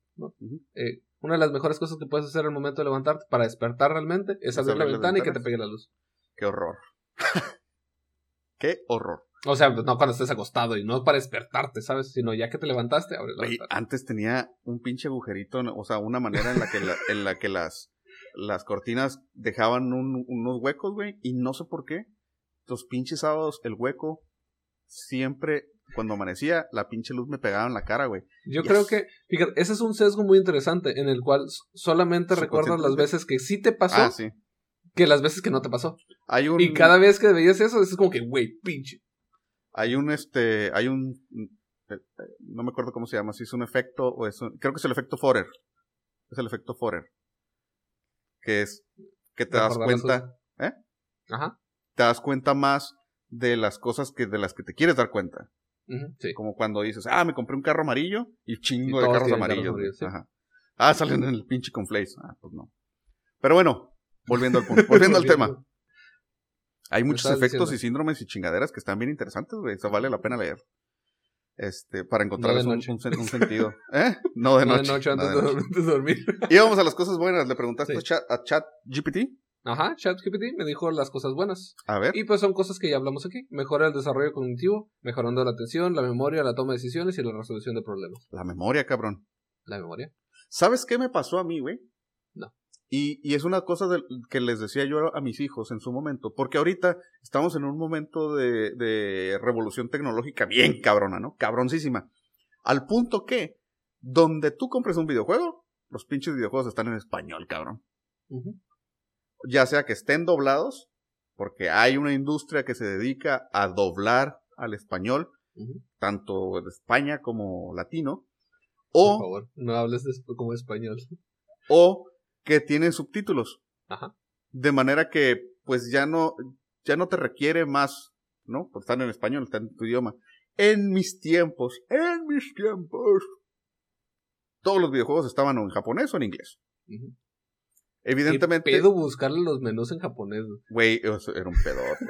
Eh, una de las mejores cosas que puedes hacer al momento de levantarte para despertar realmente es abrir la ventana y que te pegue la luz.
Qué horror. <laughs> Qué horror.
O sea, no cuando estés acostado y no para despertarte, ¿sabes? Sino ya que te levantaste, abres la ventana.
antes tenía un pinche agujerito, o sea, una manera en la que, la- <laughs> en la que las, las cortinas dejaban un- unos huecos, güey, y no sé por qué. Los pinches sábados, el hueco, siempre, cuando amanecía, la pinche luz me pegaba en la cara, güey.
Yo
Yes.
creo que, fíjate, ese es un sesgo muy interesante en el cual solamente recuerdas las veces que sí te pasó
Ah, sí.
que las veces que no te pasó.
Hay un,
Y cada vez que veías eso, es como que, güey, pinche.
Hay un, este, hay un, eh, eh, no me acuerdo cómo se llama, si es un efecto o es un- creo que es el efecto Forer. Es el efecto Forer. Que es, que te das cuenta,
Ajá.
te das cuenta más de las cosas que de las que te quieres dar cuenta.
Sí.
Como cuando dices, ah, me compré un carro amarillo y chingo
Y
de carros amarillos.
amarillos, sí.
Ajá. Ah, salen en el pinche conflace. Ah, pues no. Pero bueno, volviendo al punto, <laughs> volviendo al tema. Hay muchos efectos
diciendo.
y síndromes y chingaderas que están bien interesantes, güey. Eso vale la pena leer. Este, para encontrarles un, sentido. <laughs> ¿Eh? No de
No,
noche.
de noche
no
antes
de
de,
noche.
dormir- de dormir. <laughs>
Y vamos a las cosas buenas. Le preguntaste
Sí.
a Chat, a Chat GPT.
Ajá, ChatGPT me dijo las cosas buenas.
A ver.
Y pues son cosas que ya hablamos aquí. Mejora el desarrollo cognitivo, mejorando la atención, la memoria, la toma de decisiones y la resolución de problemas.
La memoria, cabrón.
La memoria.
¿Sabes qué me pasó a mí, güey? Y, y es una cosa que les decía yo a mis hijos en su momento, porque ahorita estamos en un momento de, de revolución tecnológica bien cabrona, ¿no? Cabroncísima. Al punto que, donde tú compres un videojuego, los pinches videojuegos están en español, cabrón. Ya sea que estén doblados, porque hay una industria que se dedica a doblar al español, tanto de España como latino,
Por
o,
favor, no hables de- como español.
o que tienen subtítulos.
Ajá.
De manera que, pues ya no, ya no te requiere más, ¿no? Porque están en español, están en tu idioma. En mis tiempos, en mis tiempos, todos los videojuegos estaban o en japonés o en inglés. Evidentemente,
¿Qué pedo buscarle los menús en japonés? güey?
era un pedote.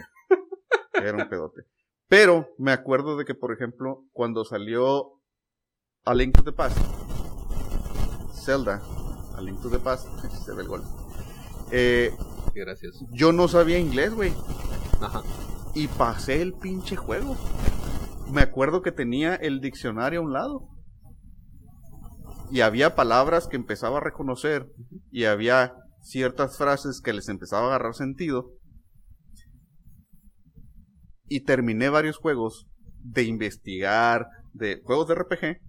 era un pedote. Pero me acuerdo de que, por ejemplo, cuando salió A Link to the Past, Zelda, A Link to the Past, <laughs> se ve el gol. Eh,
Qué gracioso.
Yo no sabía inglés, güey.
Ajá.
Y pasé el pinche juego. Me acuerdo que tenía el diccionario a un lado. Y había palabras que empezaba a reconocer. Y había ciertas frases que les empezaba a agarrar sentido. Y terminé varios juegos de investigar, de juegos de RPG,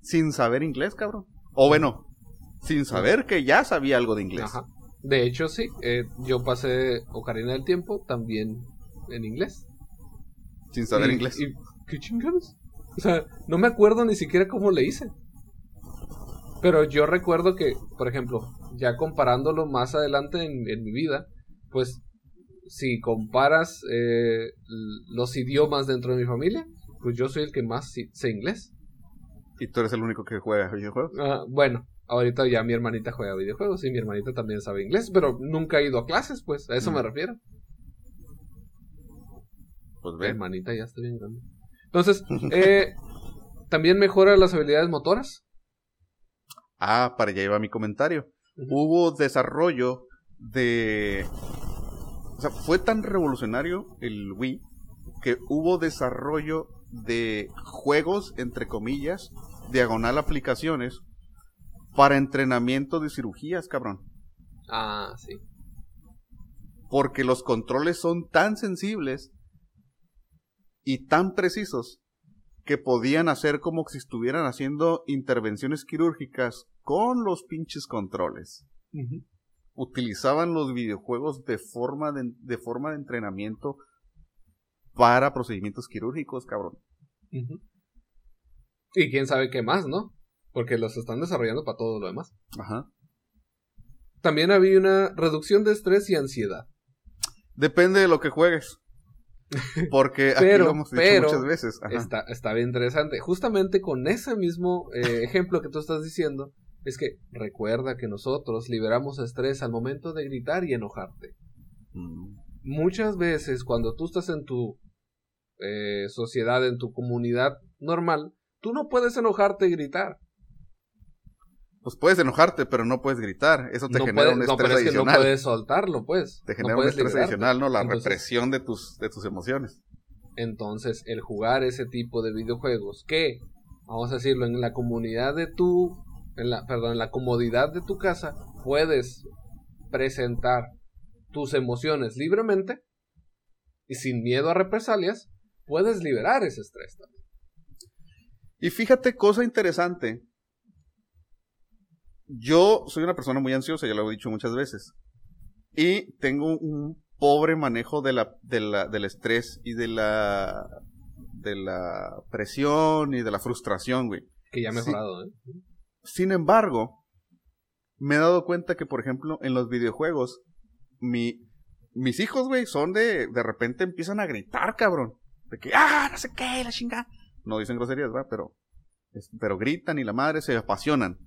sin saber inglés, cabrón. O bueno, sin saber que ya sabía algo de inglés.
Ajá. De hecho, sí. eh, yo pasé Ocarina del Tiempo también en inglés.
Sin saber
Y-
inglés.
y- ¿Qué chingados? O sea, no me acuerdo ni siquiera cómo le hice. Pero yo recuerdo que, por ejemplo, ya comparándolo más adelante en, en mi vida, pues si comparas eh, los idiomas dentro de mi familia, pues yo soy el que más sé inglés.
Y tú eres el único que juega videojuegos.
Ah, bueno, ahorita ya mi hermanita juega videojuegos y mi hermanita también sabe inglés, pero nunca ha ido a clases, pues a eso me
Mm.
refiero.
Pues
Mi
ve.
hermanita ya está bien grande. Entonces, <laughs> eh, también mejora las habilidades motoras.
Ah, para allá iba mi comentario. Hubo desarrollo de... O sea, fue tan revolucionario el Wii que hubo desarrollo de juegos, entre comillas, diagonal aplicaciones, para entrenamiento de cirugías, cabrón.
Ah, sí.
Porque los controles son tan sensibles y tan precisos que podían hacer como si estuvieran haciendo intervenciones quirúrgicas con los pinches controles. Utilizaban los videojuegos de forma de, de forma de entrenamiento para procedimientos quirúrgicos, cabrón.
Y quién sabe qué más, ¿no? Porque los están desarrollando para todo lo demás.
Ajá.
También había una reducción de estrés y ansiedad.
Depende de lo que juegues. <laughs> Porque aquí
Pero-
lo hemos dicho
pero
muchas veces. Ajá.
Está, está bien interesante. Justamente con ese mismo eh, <laughs> ejemplo que tú estás diciendo, es que recuerda que nosotros liberamos estrés al momento de gritar y enojarte.
Mm.
muchas veces cuando tú estás en tu eh, sociedad, en tu comunidad normal, tú no puedes enojarte y gritar.
Pues puedes enojarte, pero no puedes gritar. Eso te
no
genera un
no,
estrés
pero es que no
adicional.
puedes soltarlo, pues.
te
No
genera un estrés
liberarte.
adicional, ¿no? La
Entonces-
represión de tus, de tus emociones.
Entonces, el jugar ese tipo de videojuegos que, vamos a decirlo, en la comunidad de tu, en la, perdón, en la comodidad de tu casa, puedes presentar tus emociones libremente y sin miedo a represalias, puedes liberar ese estrés también.
Y fíjate, cosa interesante. Yo soy una persona muy ansiosa, ya lo he dicho muchas veces. Y tengo un pobre manejo de la, de la, del estrés y de la, de la presión y de la frustración, güey.
Que ya ha mejorado, ¿eh?
Sin embargo, me he dado cuenta que, por ejemplo, en los videojuegos, mi, mis hijos, güey, son de, de repente empiezan a gritar, cabrón. De que, ah, no sé qué, la chingada. No dicen groserías, ¿verdad? Pero, pero gritan y la madre se apasionan.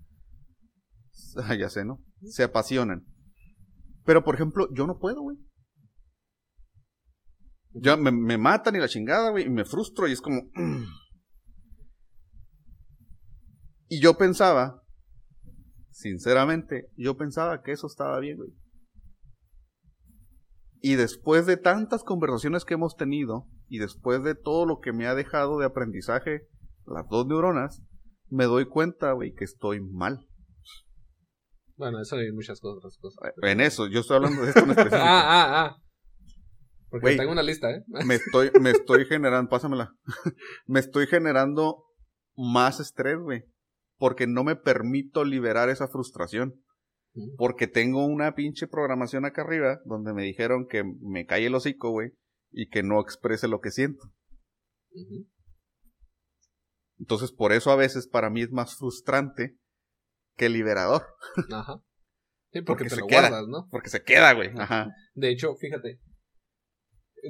<laughs> Ya sé, ¿no? Se apasionan. Pero, por ejemplo, yo no puedo, güey. Ya me, me matan y la chingada, güey, y me frustro y es como... <clears throat> Y yo pensaba, sinceramente, yo pensaba que eso estaba bien, güey. Y después de tantas conversaciones que hemos tenido, y después de todo lo que me ha dejado de aprendizaje, las dos neuronas, me doy cuenta, güey, que estoy mal.
Bueno, eso hay muchas cosas, otras cosas.
En eso, yo estoy hablando de esto en <laughs> específico.
Ah, ah, ah. Porque tengo una lista, ¿eh?
Me estoy, me estoy generando, pásamela. <laughs> me estoy generando más estrés, güey. Porque no me permito liberar esa frustración. Porque tengo una pinche programación acá arriba donde me dijeron que me calle el hocico, güey, y que no exprese lo que siento. Entonces, por eso a veces para mí es más frustrante que liberador.
Ajá. Sí, porque,
Porque
te
se
lo
queda.
guardas, ¿no?
Porque se queda, güey. Ajá.
De hecho, fíjate.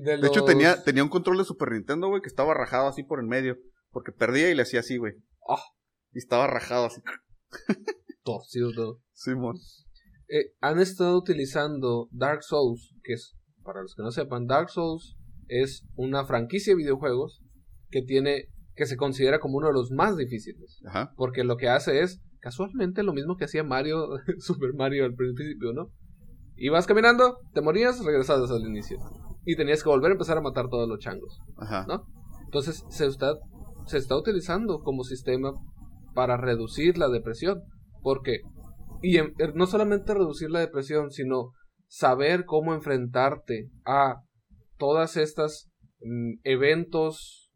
De,
De hecho, tenía, tenía un control de Super Nintendo, güey, que estaba rajado así por el medio. Porque perdía y le hacía así, güey.
Ah.
Y estaba rajado así.
torcido todo.
Simón.
Eh, han estado utilizando Dark Souls, que es, para los que no sepan, Dark Souls es una franquicia de videojuegos que tiene, que se considera como uno de los más difíciles.
Ajá.
Porque lo que hace es casualmente lo mismo que hacía Mario, <laughs> Super Mario al principio, ¿no? Ibas caminando, te morías, regresabas al inicio. Y tenías que volver a empezar a matar todos los changos.
Ajá.
¿no? Entonces se está, se está utilizando como sistema para reducir la depresión. Porque, y en- er, no solamente reducir la depresión, sino saber cómo enfrentarte a todas estas mm, eventos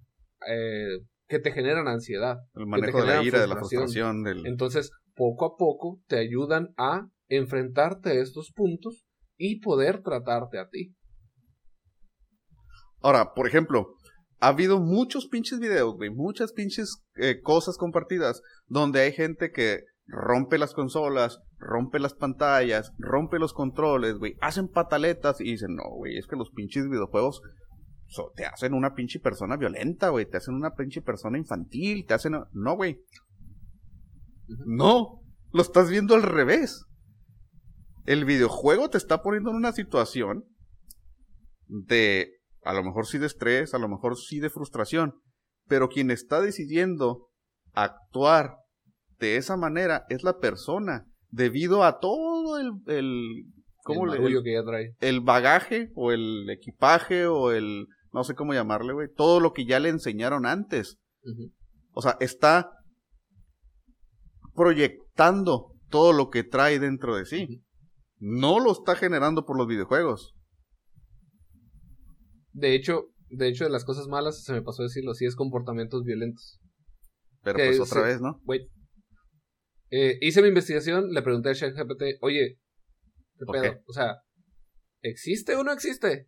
eh, que te generan ansiedad.
El manejo de la ira, de la
frustración.
frustración, del...
Entonces, poco a poco te ayudan a enfrentarte a estos puntos y poder tratarte a ti.
Ahora, por ejemplo, ha habido muchos pinches videos, güey, muchas pinches eh, cosas compartidas donde hay gente que rompe las consolas, rompe las pantallas, rompe los controles, güey, hacen pataletas y dicen, no, güey, es que los pinches videojuegos so- te hacen una pinche persona violenta, güey, te hacen una pinche persona infantil, te hacen... No, güey. No, lo estás viendo al revés. El videojuego te está poniendo en una situación de a lo mejor sí de estrés, a lo mejor sí de frustración, pero quien está decidiendo actuar de esa manera es la persona, debido a todo el, el ¿cómo
el
le- el,
que ya trae.
el bagaje o el equipaje o el, no sé cómo llamarle, güey, todo lo que ya le enseñaron antes. O sea, está proyectando todo lo que trae dentro de sí. No lo está generando por los videojuegos.
De hecho, de hecho, de las cosas malas, se me pasó decirlo así, es comportamientos violentos.
Pero
Que
pues otra vez, ¿no?
Wait. Eh, hice mi investigación, le pregunté a ChatGPT, oye, ¿qué
¿Por
pedo? O sea, ¿existe o no existe?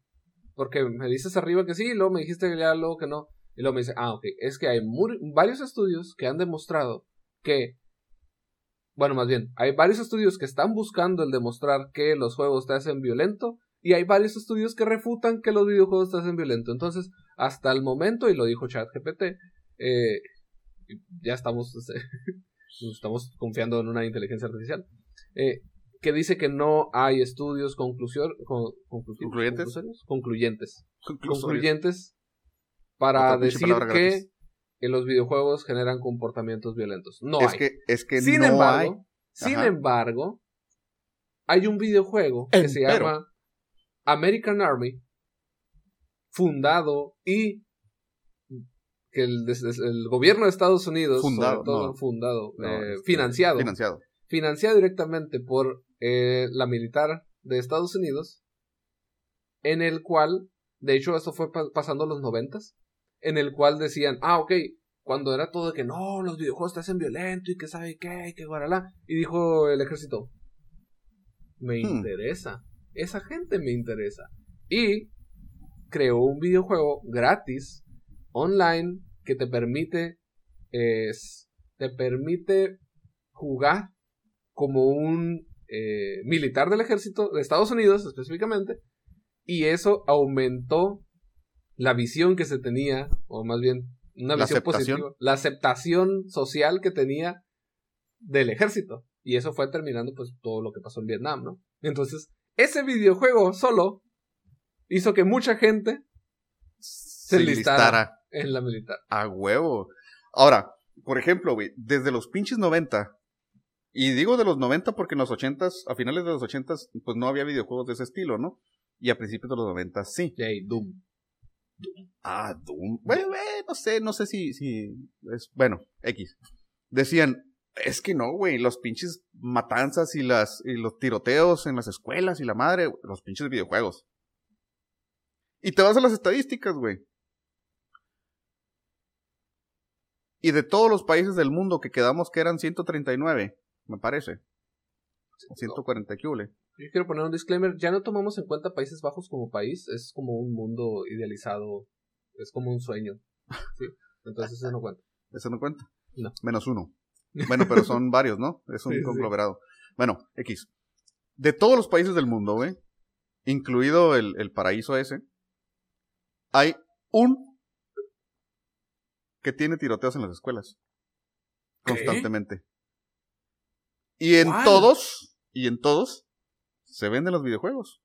Porque me dices arriba que sí, y luego me dijiste ya luego que no. Y luego me dice, ah, ok, es que hay varios estudios que han demostrado que, bueno, más bien, hay varios estudios que están buscando el demostrar que los juegos te hacen violento y hay varios estudios que refutan que los videojuegos te hacen violento. Entonces, hasta el momento, y lo dijo ChatGPT, eh, ya estamos, <laughs> estamos confiando en una inteligencia artificial, eh, que dice que no hay estudios conclusión, con-
¿Concluyentes?
concluyentes, concluyentes para decir que, que los videojuegos generan comportamientos violentos. No
es
hay.
que, es que
sin
no
embargo,
hay.
sin embargo, hay un videojuego que se llama American Army, fundado y que el, gobierno de Estados Unidos,
Fundado,
sobre todo
no.
fundado,
No,
eh,
este,
financiado,
Financiado.
Financiado directamente por eh, la militar de Estados Unidos, en el cual, de hecho, esto fue pa- pasando los noventas, en el cual decían, ah, ok, cuando era todo de que no, los videojuegos te hacen violento y que sabe qué, y que guaralá, y dijo el ejército, me
Hmm.
interesa, esa gente me interesa, y creó un videojuego gratis, online, que te permite, es, te permite jugar como un eh, militar del ejército de Estados Unidos específicamente y eso aumentó la visión que se tenía o más bien una
La
visión
aceptación.
positiva la aceptación social que tenía del ejército y eso fue terminando pues todo lo que pasó en Vietnam no entonces ese videojuego solo hizo que mucha gente
Se
enlistara.
listara
en la militar
a huevo. Ahora, por ejemplo, güey, desde los pinches 90, y digo de los 90 porque en los 80s, a finales de los 80s, pues no había videojuegos de ese estilo, ¿no? Y a principios de los 90 sí.
Doom
Ah, Doom. Bueno, güey, no sé, no sé si, si es, bueno, X. Decían, es que no, güey, los pinches matanzas y las, y los tiroteos en las escuelas y la madre, los pinches videojuegos. Y te vas a las estadísticas, güey. Y de todos los países del mundo que quedamos que eran 139, me parece. O 140 que hule.
Yo quiero poner un disclaimer, ya no tomamos en cuenta Países Bajos como país, es como un mundo idealizado, es como un sueño. ¿sí? Entonces eso no cuenta. <laughs>
¿Eso no cuenta?
No.
Menos uno. <laughs> Bueno, pero son varios, ¿no? Es un
Sí, sí, sí.
conglomerado. Bueno, X. De todos los países del mundo, güey, incluido el, el paraíso ese, hay un que tiene tiroteos en las escuelas.
¿Qué?
Y en
¿Cuál?
todos, y en todos, se venden los videojuegos.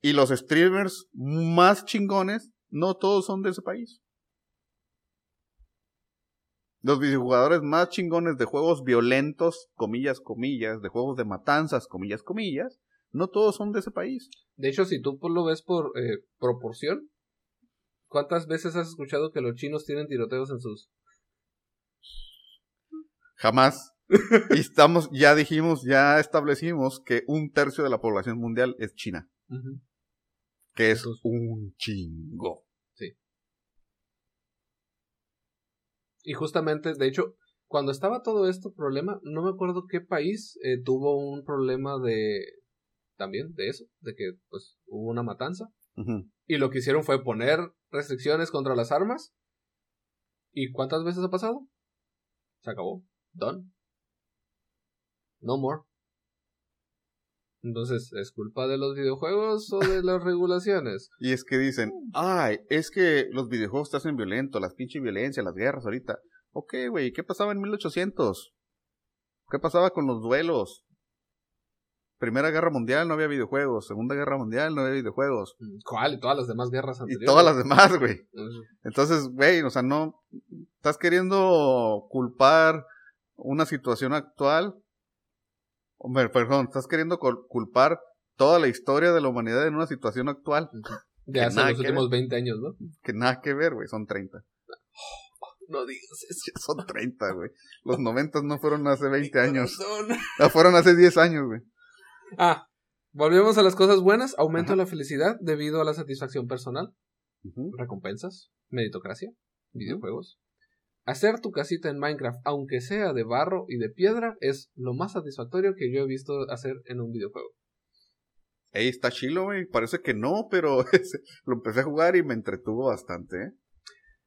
Y los streamers más chingones, no todos son de ese país. Los videojugadores más chingones de juegos violentos, comillas, comillas, de juegos de matanzas, comillas, comillas, No todos son de ese país.
De hecho, si tú lo ves por eh, proporción, ¿cuántas veces has escuchado que los chinos tienen tiroteos en sus...
Jamás. <laughs> y estamos, ya dijimos, ya establecimos que un tercio de la población mundial es China. Que es un chingo.
Sí. Y justamente, de hecho, cuando estaba todo esto problema, no me acuerdo qué país eh, tuvo un problema de también de eso, de que pues hubo una matanza. Y lo que hicieron fue poner restricciones contra las armas. ¿Y cuántas veces ha pasado? Se acabó. Done. No more. Entonces, ¿es culpa de los videojuegos o de las regulaciones? <laughs>
Y es que dicen, ay, es que los videojuegos te hacen violento, las pinches violencias, las guerras ahorita. Ok, güey, ¿qué pasaba en 1800? ¿Qué pasaba con los duelos? Primera Guerra Mundial no había videojuegos, Segunda Guerra Mundial no había videojuegos.
Mm, ¿Cuál? Y todas las demás guerras
anteriores. Y todas las demás, güey. Entonces, güey, o sea, no... Estás queriendo culpar una situación actual. Hombre, perdón, estás queriendo culpar toda la historia de la humanidad en una situación actual.
De hace los últimos 20 años, ¿no?
Que nada que ver, güey, son 30.
No digas eso. <laughs>
Son 30, güey. Los 90 no fueron hace 20 años. No, fueron hace 10 años, güey.
Ah, volvemos a las cosas buenas. Aumento de la felicidad debido a la satisfacción personal. Recompensas. Meritocracia. Videojuegos. Hacer tu casita en Minecraft, aunque sea de barro y de piedra, es lo más satisfactorio que yo he visto hacer en un videojuego.
Ey, está chilo, güey. Parece que no, pero <laughs> lo empecé a jugar y me entretuvo bastante, ¿eh?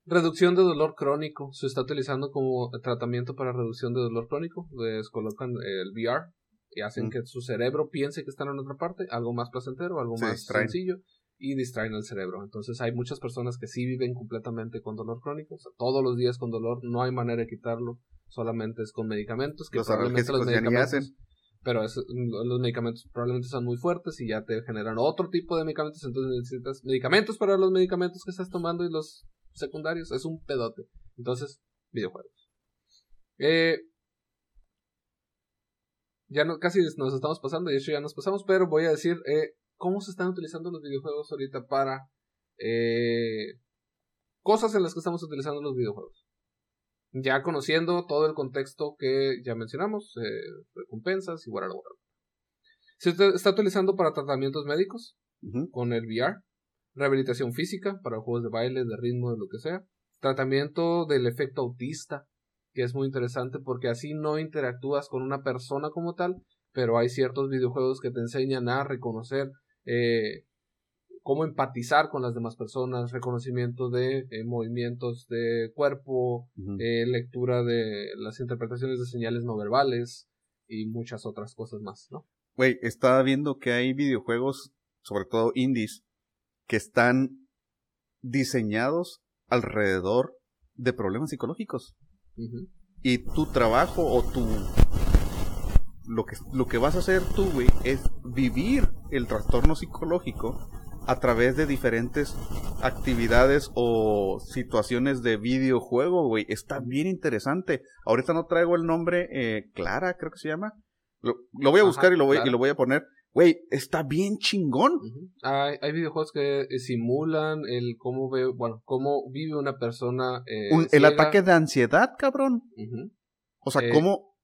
Reducción de dolor crónico. Se está utilizando como tratamiento para reducción de dolor crónico. Les colocan el VR y hacen mm. que su cerebro piense que están en otra parte, algo más placentero, algo más sencillo y distraen el cerebro. Entonces hay muchas personas que sí viven completamente con dolor crónico, o sea, todos los días con dolor, no hay manera de quitarlo, solamente es con medicamentos que los probablemente los medicamentos pero los medicamentos probablemente son muy fuertes y ya te generan otro tipo de medicamentos, entonces necesitas medicamentos para los medicamentos que estás tomando y los secundarios, es un pedote. Entonces, videojuegos. Eh, ya no, casi nos estamos pasando, de hecho ya nos pasamos, pero voy a decir eh, cómo se están utilizando los videojuegos ahorita para eh, cosas en las que estamos utilizando los videojuegos. Ya conociendo todo el contexto que ya mencionamos, eh, recompensas y bueno, Se está utilizando para tratamientos médicos con el VR rehabilitación física para juegos de baile, de ritmo, de lo que sea, tratamiento del efecto autista, que es muy interesante porque así no interactúas con una persona como tal, pero hay ciertos videojuegos que te enseñan a reconocer eh, cómo empatizar con las demás personas, reconocimiento de eh, movimientos de cuerpo, eh, lectura de las interpretaciones de señales no verbales y muchas otras cosas más, ¿no?
Güey, estaba viendo que hay videojuegos, sobre todo indies, que están diseñados alrededor de problemas psicológicos. Y tu trabajo o tu... Lo que, lo que vas a hacer tú, güey, es vivir el trastorno psicológico a través de diferentes actividades o situaciones de videojuego, güey. Está bien interesante. Ahorita no traigo el nombre, eh, Clara, creo que se llama. Lo, voy a buscar y lo voy, y lo voy a poner. Güey, está bien chingón.
hay, hay, videojuegos que eh, simulan el cómo ve, bueno, cómo vive una persona. Eh,
el ataque de ansiedad, cabrón. O sea, eh, cómo,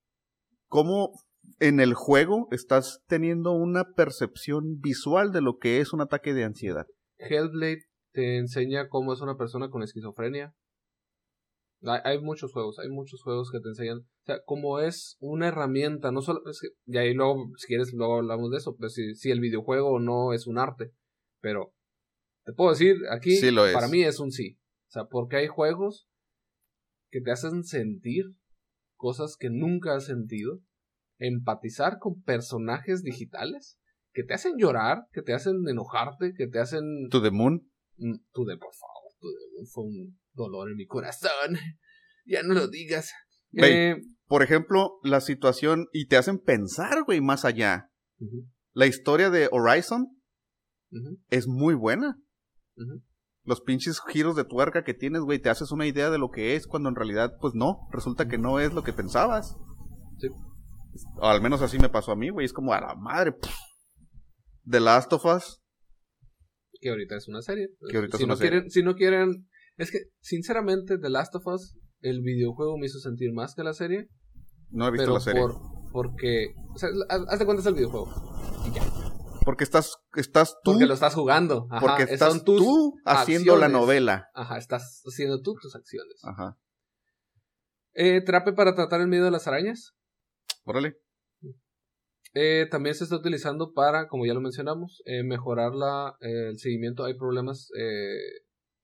cómo en el juego estás teniendo una percepción visual de lo que es un ataque de ansiedad.
Hellblade te enseña cómo es una persona con esquizofrenia. Hay, muchos juegos, hay muchos juegos que te enseñan, o sea, como es una herramienta, no solo, es que, y ahí luego, si quieres, luego hablamos de eso, pues si, si el videojuego no es un arte, pero te puedo decir, aquí, para mí es un sí, o sea, porque hay juegos que te hacen sentir cosas que nunca has sentido, empatizar con personajes digitales, que te hacen llorar, que te hacen enojarte, que te hacen...
To the moon.
Mm, to the, por favor, to the moon fue un dolor en mi corazón. <laughs> ya no lo digas.
Eh, por ejemplo, la situación, y te hacen pensar, güey, más allá. La historia de Horizon es muy buena. Los pinches giros de tuerca que tienes, güey, te haces una idea de lo que es cuando en realidad, pues no, resulta que no es lo que pensabas. O al menos así me pasó a mí, güey, es como a la madre. The Last of Us.
Que ahorita es una serie.
Que ahorita
si
es una
no
serie.
Quieren, si no quieren... Es que, sinceramente, The Last of Us, el videojuego me hizo sentir más que la serie.
No he visto
pero
la serie.
por porque... O sea, haz de cuenta es el videojuego. Y ya.
Porque estás, estás tú.
Porque lo estás jugando. Ajá,
porque
es-
estás
son tus
tú haciendo la novela.
Ajá, estás haciendo tú tus acciones.
Ajá.
Eh, trape para tratar el miedo de las arañas.
Órale.
Eh, también se está utilizando para, como ya lo mencionamos, eh, mejorar la, eh, el seguimiento. Hay problemas eh,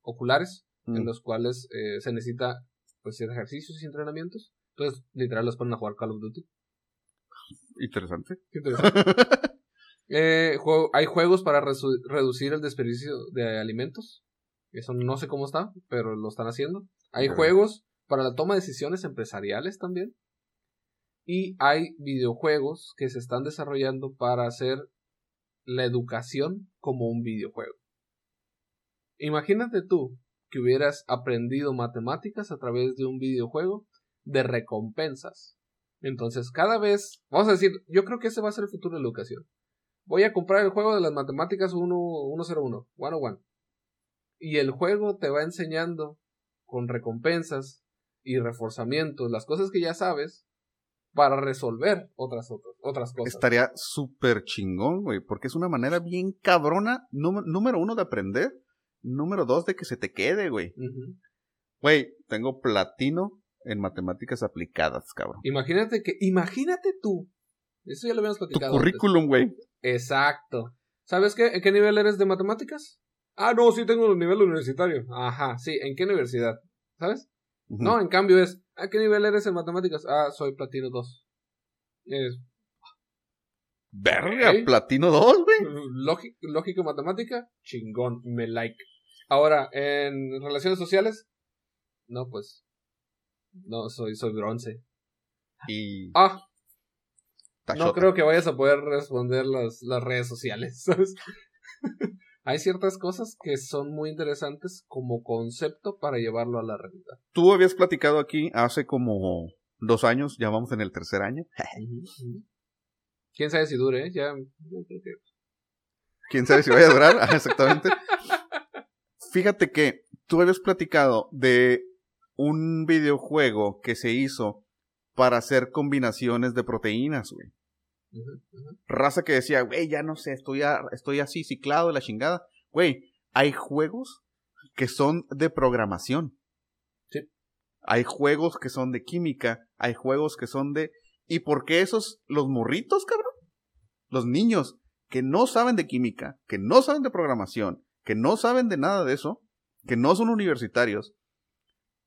oculares en
Mm.
los cuales se necesita pues ejercicios y entrenamientos. Entonces, literal, los ponen a jugar Call of Duty.
Interesante.
Qué interesante. <laughs> Juego- hay juegos para reducir el desperdicio de alimentos. Eso no sé cómo está, pero lo están haciendo. Hay juegos para la toma de decisiones empresariales también. Y hay videojuegos que se están desarrollando para hacer la educación como un videojuego. Imagínate tú que hubieras aprendido matemáticas a través de un videojuego de recompensas. Entonces, cada vez, vamos a decir, yo creo que ese va a ser el futuro de la educación. Voy a comprar el juego de las matemáticas 1, 101, 101. Y el juego te va enseñando con recompensas y reforzamientos las cosas que ya sabes para resolver otras otras, otras cosas.
Estaría súper chingón, güey. Porque es una manera bien cabrona. número- uno de aprender. Número dos de que se te quede, güey. Güey, tengo platino en matemáticas aplicadas, cabrón.
Imagínate que, imagínate tú. Eso ya lo habíamos
Tu
platicado. antes.
currículum, güey.
Exacto. ¿Sabes qué? ¿En qué nivel eres de matemáticas? Ah, no, sí tengo el nivel universitario. Ajá, sí, ¿en qué universidad? ¿Sabes? No, en cambio es, ¿a qué nivel eres en matemáticas? Ah, soy platino 2. Es
Verga, platino 2, güey.
lógica, lógica matemática, chingón, me like. Ahora, en relaciones sociales, no, pues, no, soy, soy bronce.
Y
Ah, no creo que vayas a poder responder las, las redes sociales, <laughs> ¿sabes? Hay ciertas cosas que son muy interesantes como concepto para llevarlo a la realidad.
Tú habías platicado aquí hace como dos años, ya vamos en el tercer año. <laughs>
Quién sabe si dure, ¿eh? Ya, yo creo que.
Quién sabe si vaya a durar. Ajá, <laughs> Exactamente. Fíjate que tú habías platicado de un videojuego que se hizo para hacer combinaciones de proteínas, güey. Raza que decía, güey, ya no sé, estoy, a- estoy así ciclado de la chingada. Güey, hay juegos que son de programación.
Sí.
Hay juegos que son de química, hay juegos que son de... ¿Y por qué esos, los morritos, cabrón? Los niños que no saben de química, que no saben de programación, que no saben de nada de eso, que no son universitarios,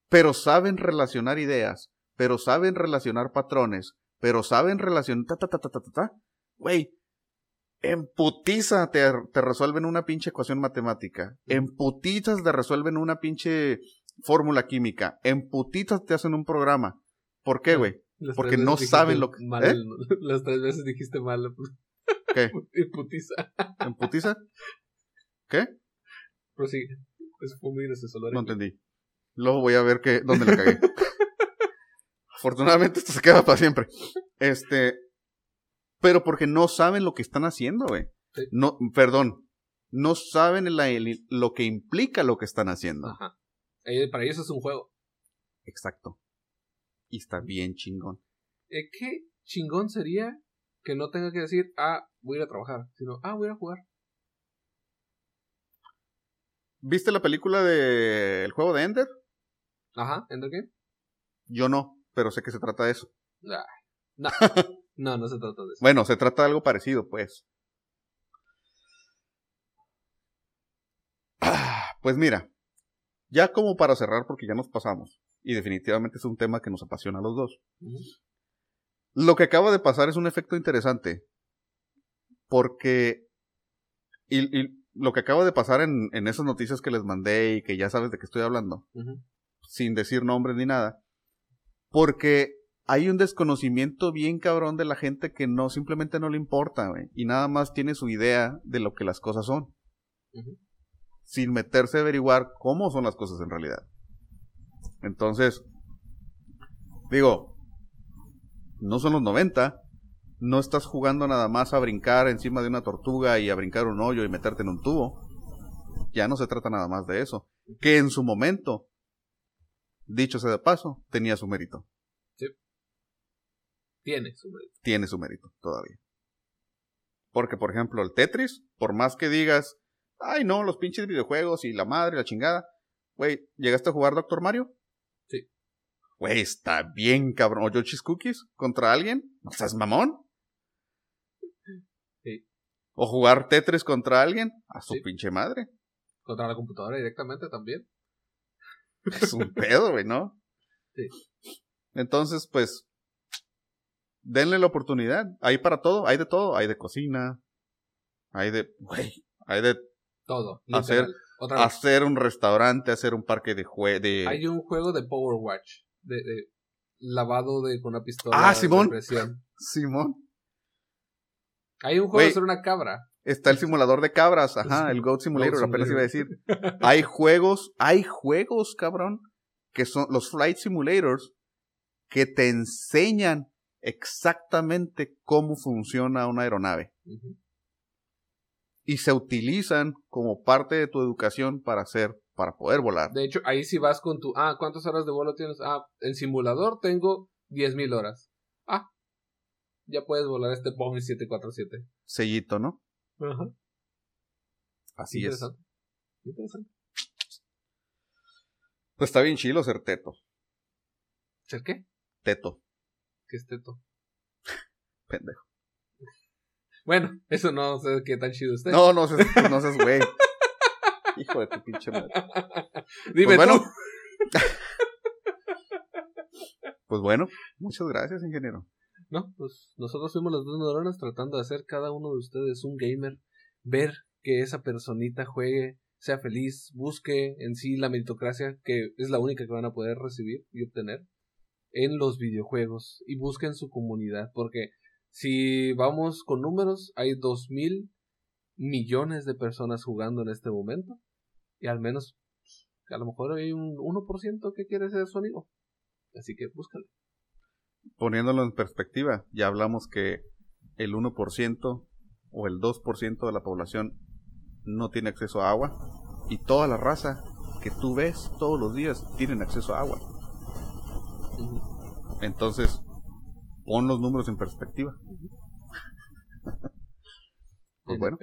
pero saben relacionar ideas, pero saben relacionar patrones, pero saben relacionar... Ta, ta, ta, ta, ta, ta, ta. Güey, en putiza te, te resuelven una pinche ecuación matemática. En putizas te resuelven una pinche fórmula química. En putizas te hacen un programa. ¿Por qué, güey?
Las
Porque no saben lo que-
mal,
¿eh? <laughs>
Las tres veces dijiste mal.
¿Qué? <laughs>
Y putiza.
¿En putiza? ¿Qué?
Prosigue. Fue muy haré.
No entendí. Luego voy a ver que, dónde le cagué. <laughs> Afortunadamente <laughs> esto se queda para siempre. Este. Pero porque no saben lo que están haciendo, güey.
Sí.
No, perdón. No saben la- el- lo que implica lo que están haciendo.
Ajá. Eh, para ellos es un juego.
Exacto. Y está bien chingón.
Eh, ¿Qué chingón sería que no tenga que decir, ah, voy a ir a trabajar? Sino, ah, voy a ir a jugar.
¿Viste la película de El juego de Ender?
Ajá, ¿Enter Game?
Yo no, pero sé que se trata de eso.
Ah, no. <laughs> no, no se trata de eso.
Bueno, se trata de algo parecido, pues. Ah, Pues mira, ya como para cerrar, porque ya nos pasamos, y definitivamente es un tema que nos apasiona a los dos. Lo que acaba de pasar es un efecto interesante, porque y, y lo que acaba de pasar en, en esas noticias que les mandé y que ya sabes de qué estoy hablando, sin decir nombres ni nada, porque hay un desconocimiento bien cabrón de la gente que no, simplemente no le importa, güey, y nada más tiene su idea de lo que las cosas son, sin meterse a averiguar cómo son las cosas en realidad. Entonces, digo, no son los 90, no estás jugando nada más a brincar encima de una tortuga y a brincar un hoyo y meterte en un tubo. Ya no se trata nada más de eso. Que en su momento, dicho sea de paso, tenía su mérito.
Tiene su mérito.
Tiene su mérito todavía. Porque, por ejemplo, el Tetris, por más que digas, ay no, los pinches videojuegos y la madre, la chingada. Güey, ¿llegaste a jugar Doctor Mario?
Sí.
Güey, está bien, cabrón. ¿O Yoshis Cookies contra alguien? ¿No seas mamón?
Sí.
¿O jugar Tetris contra alguien? A su
Sí.
pinche madre.
Contra la computadora directamente también.
Es un pedo, güey, ¿no?
Sí.
Entonces, pues, denle la oportunidad. Hay para todo, hay de todo. Hay de cocina, hay de, güey, hay de
Todo.
Hacer-.
Otra
hacer un restaurante, hacer un parque de jue de...
Hay un juego de Power Watch. De, de lavado de, con una pistola.
Ah, Simón.
de.
Simón.
Hay un juego de ser una cabra.
Está el simulador de cabras, ajá, el Goat Simulator,
Goat
apenas iba a decir. Hay juegos, hay juegos, cabrón, que son los Flight Simulators, que te enseñan exactamente cómo funciona una aeronave. Y se utilizan como parte de tu educación para hacer, para poder volar.
De hecho, ahí si vas con tu. Ah, ¿cuántas horas de vuelo tienes? Ah, en simulador tengo 10.000 horas. Ah, ya puedes volar este Boeing 747.
Sellito, ¿no?
Ajá.
Así es.
Interesante.
Pues está bien chilo ser teto.
¿Ser qué?
Teto,
¿Qué es teto? <laughs>
pendejo.
Bueno, eso no sé qué tan chido esté.
No, no seas, no seas güey. <laughs> Hijo de tu pinche madre. <laughs>
Dime
Pues bueno.
tú.
Pues bueno, muchas gracias, ingeniero.
No, pues nosotros fuimos las dos neuronas tratando de hacer cada uno de ustedes un gamer, ver que esa personita juegue, sea feliz, busque en sí la meritocracia, que es la única que van a poder recibir y obtener en los videojuegos, y busquen su comunidad, porque si vamos con números, hay dos mil millones de personas jugando en este momento, y al menos, a lo mejor hay un 1% que quiere ser su amigo. Así que búscalo.
Poniéndolo en perspectiva, ya hablamos que el 1% o el 2% de la población no tiene acceso a agua y toda la raza que tú ves todos los días tienen acceso a agua. Entonces, pon los números en perspectiva. Pues <laughs>
En
bueno.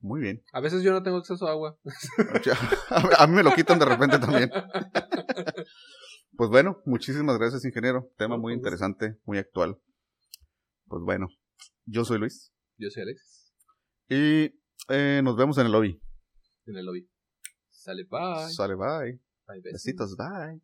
Muy bien.
A veces yo no tengo acceso a agua. <laughs>
A mí me lo quitan de repente también. <laughs> Pues bueno, muchísimas gracias, ingeniero. Tema muy interesante, muy actual. Pues bueno, yo soy Luis
Yo soy Alexis.
y eh, nos vemos en el lobby.
En el lobby. Sale, bye.
Sale, bye.
Bye.
Besitos, bye.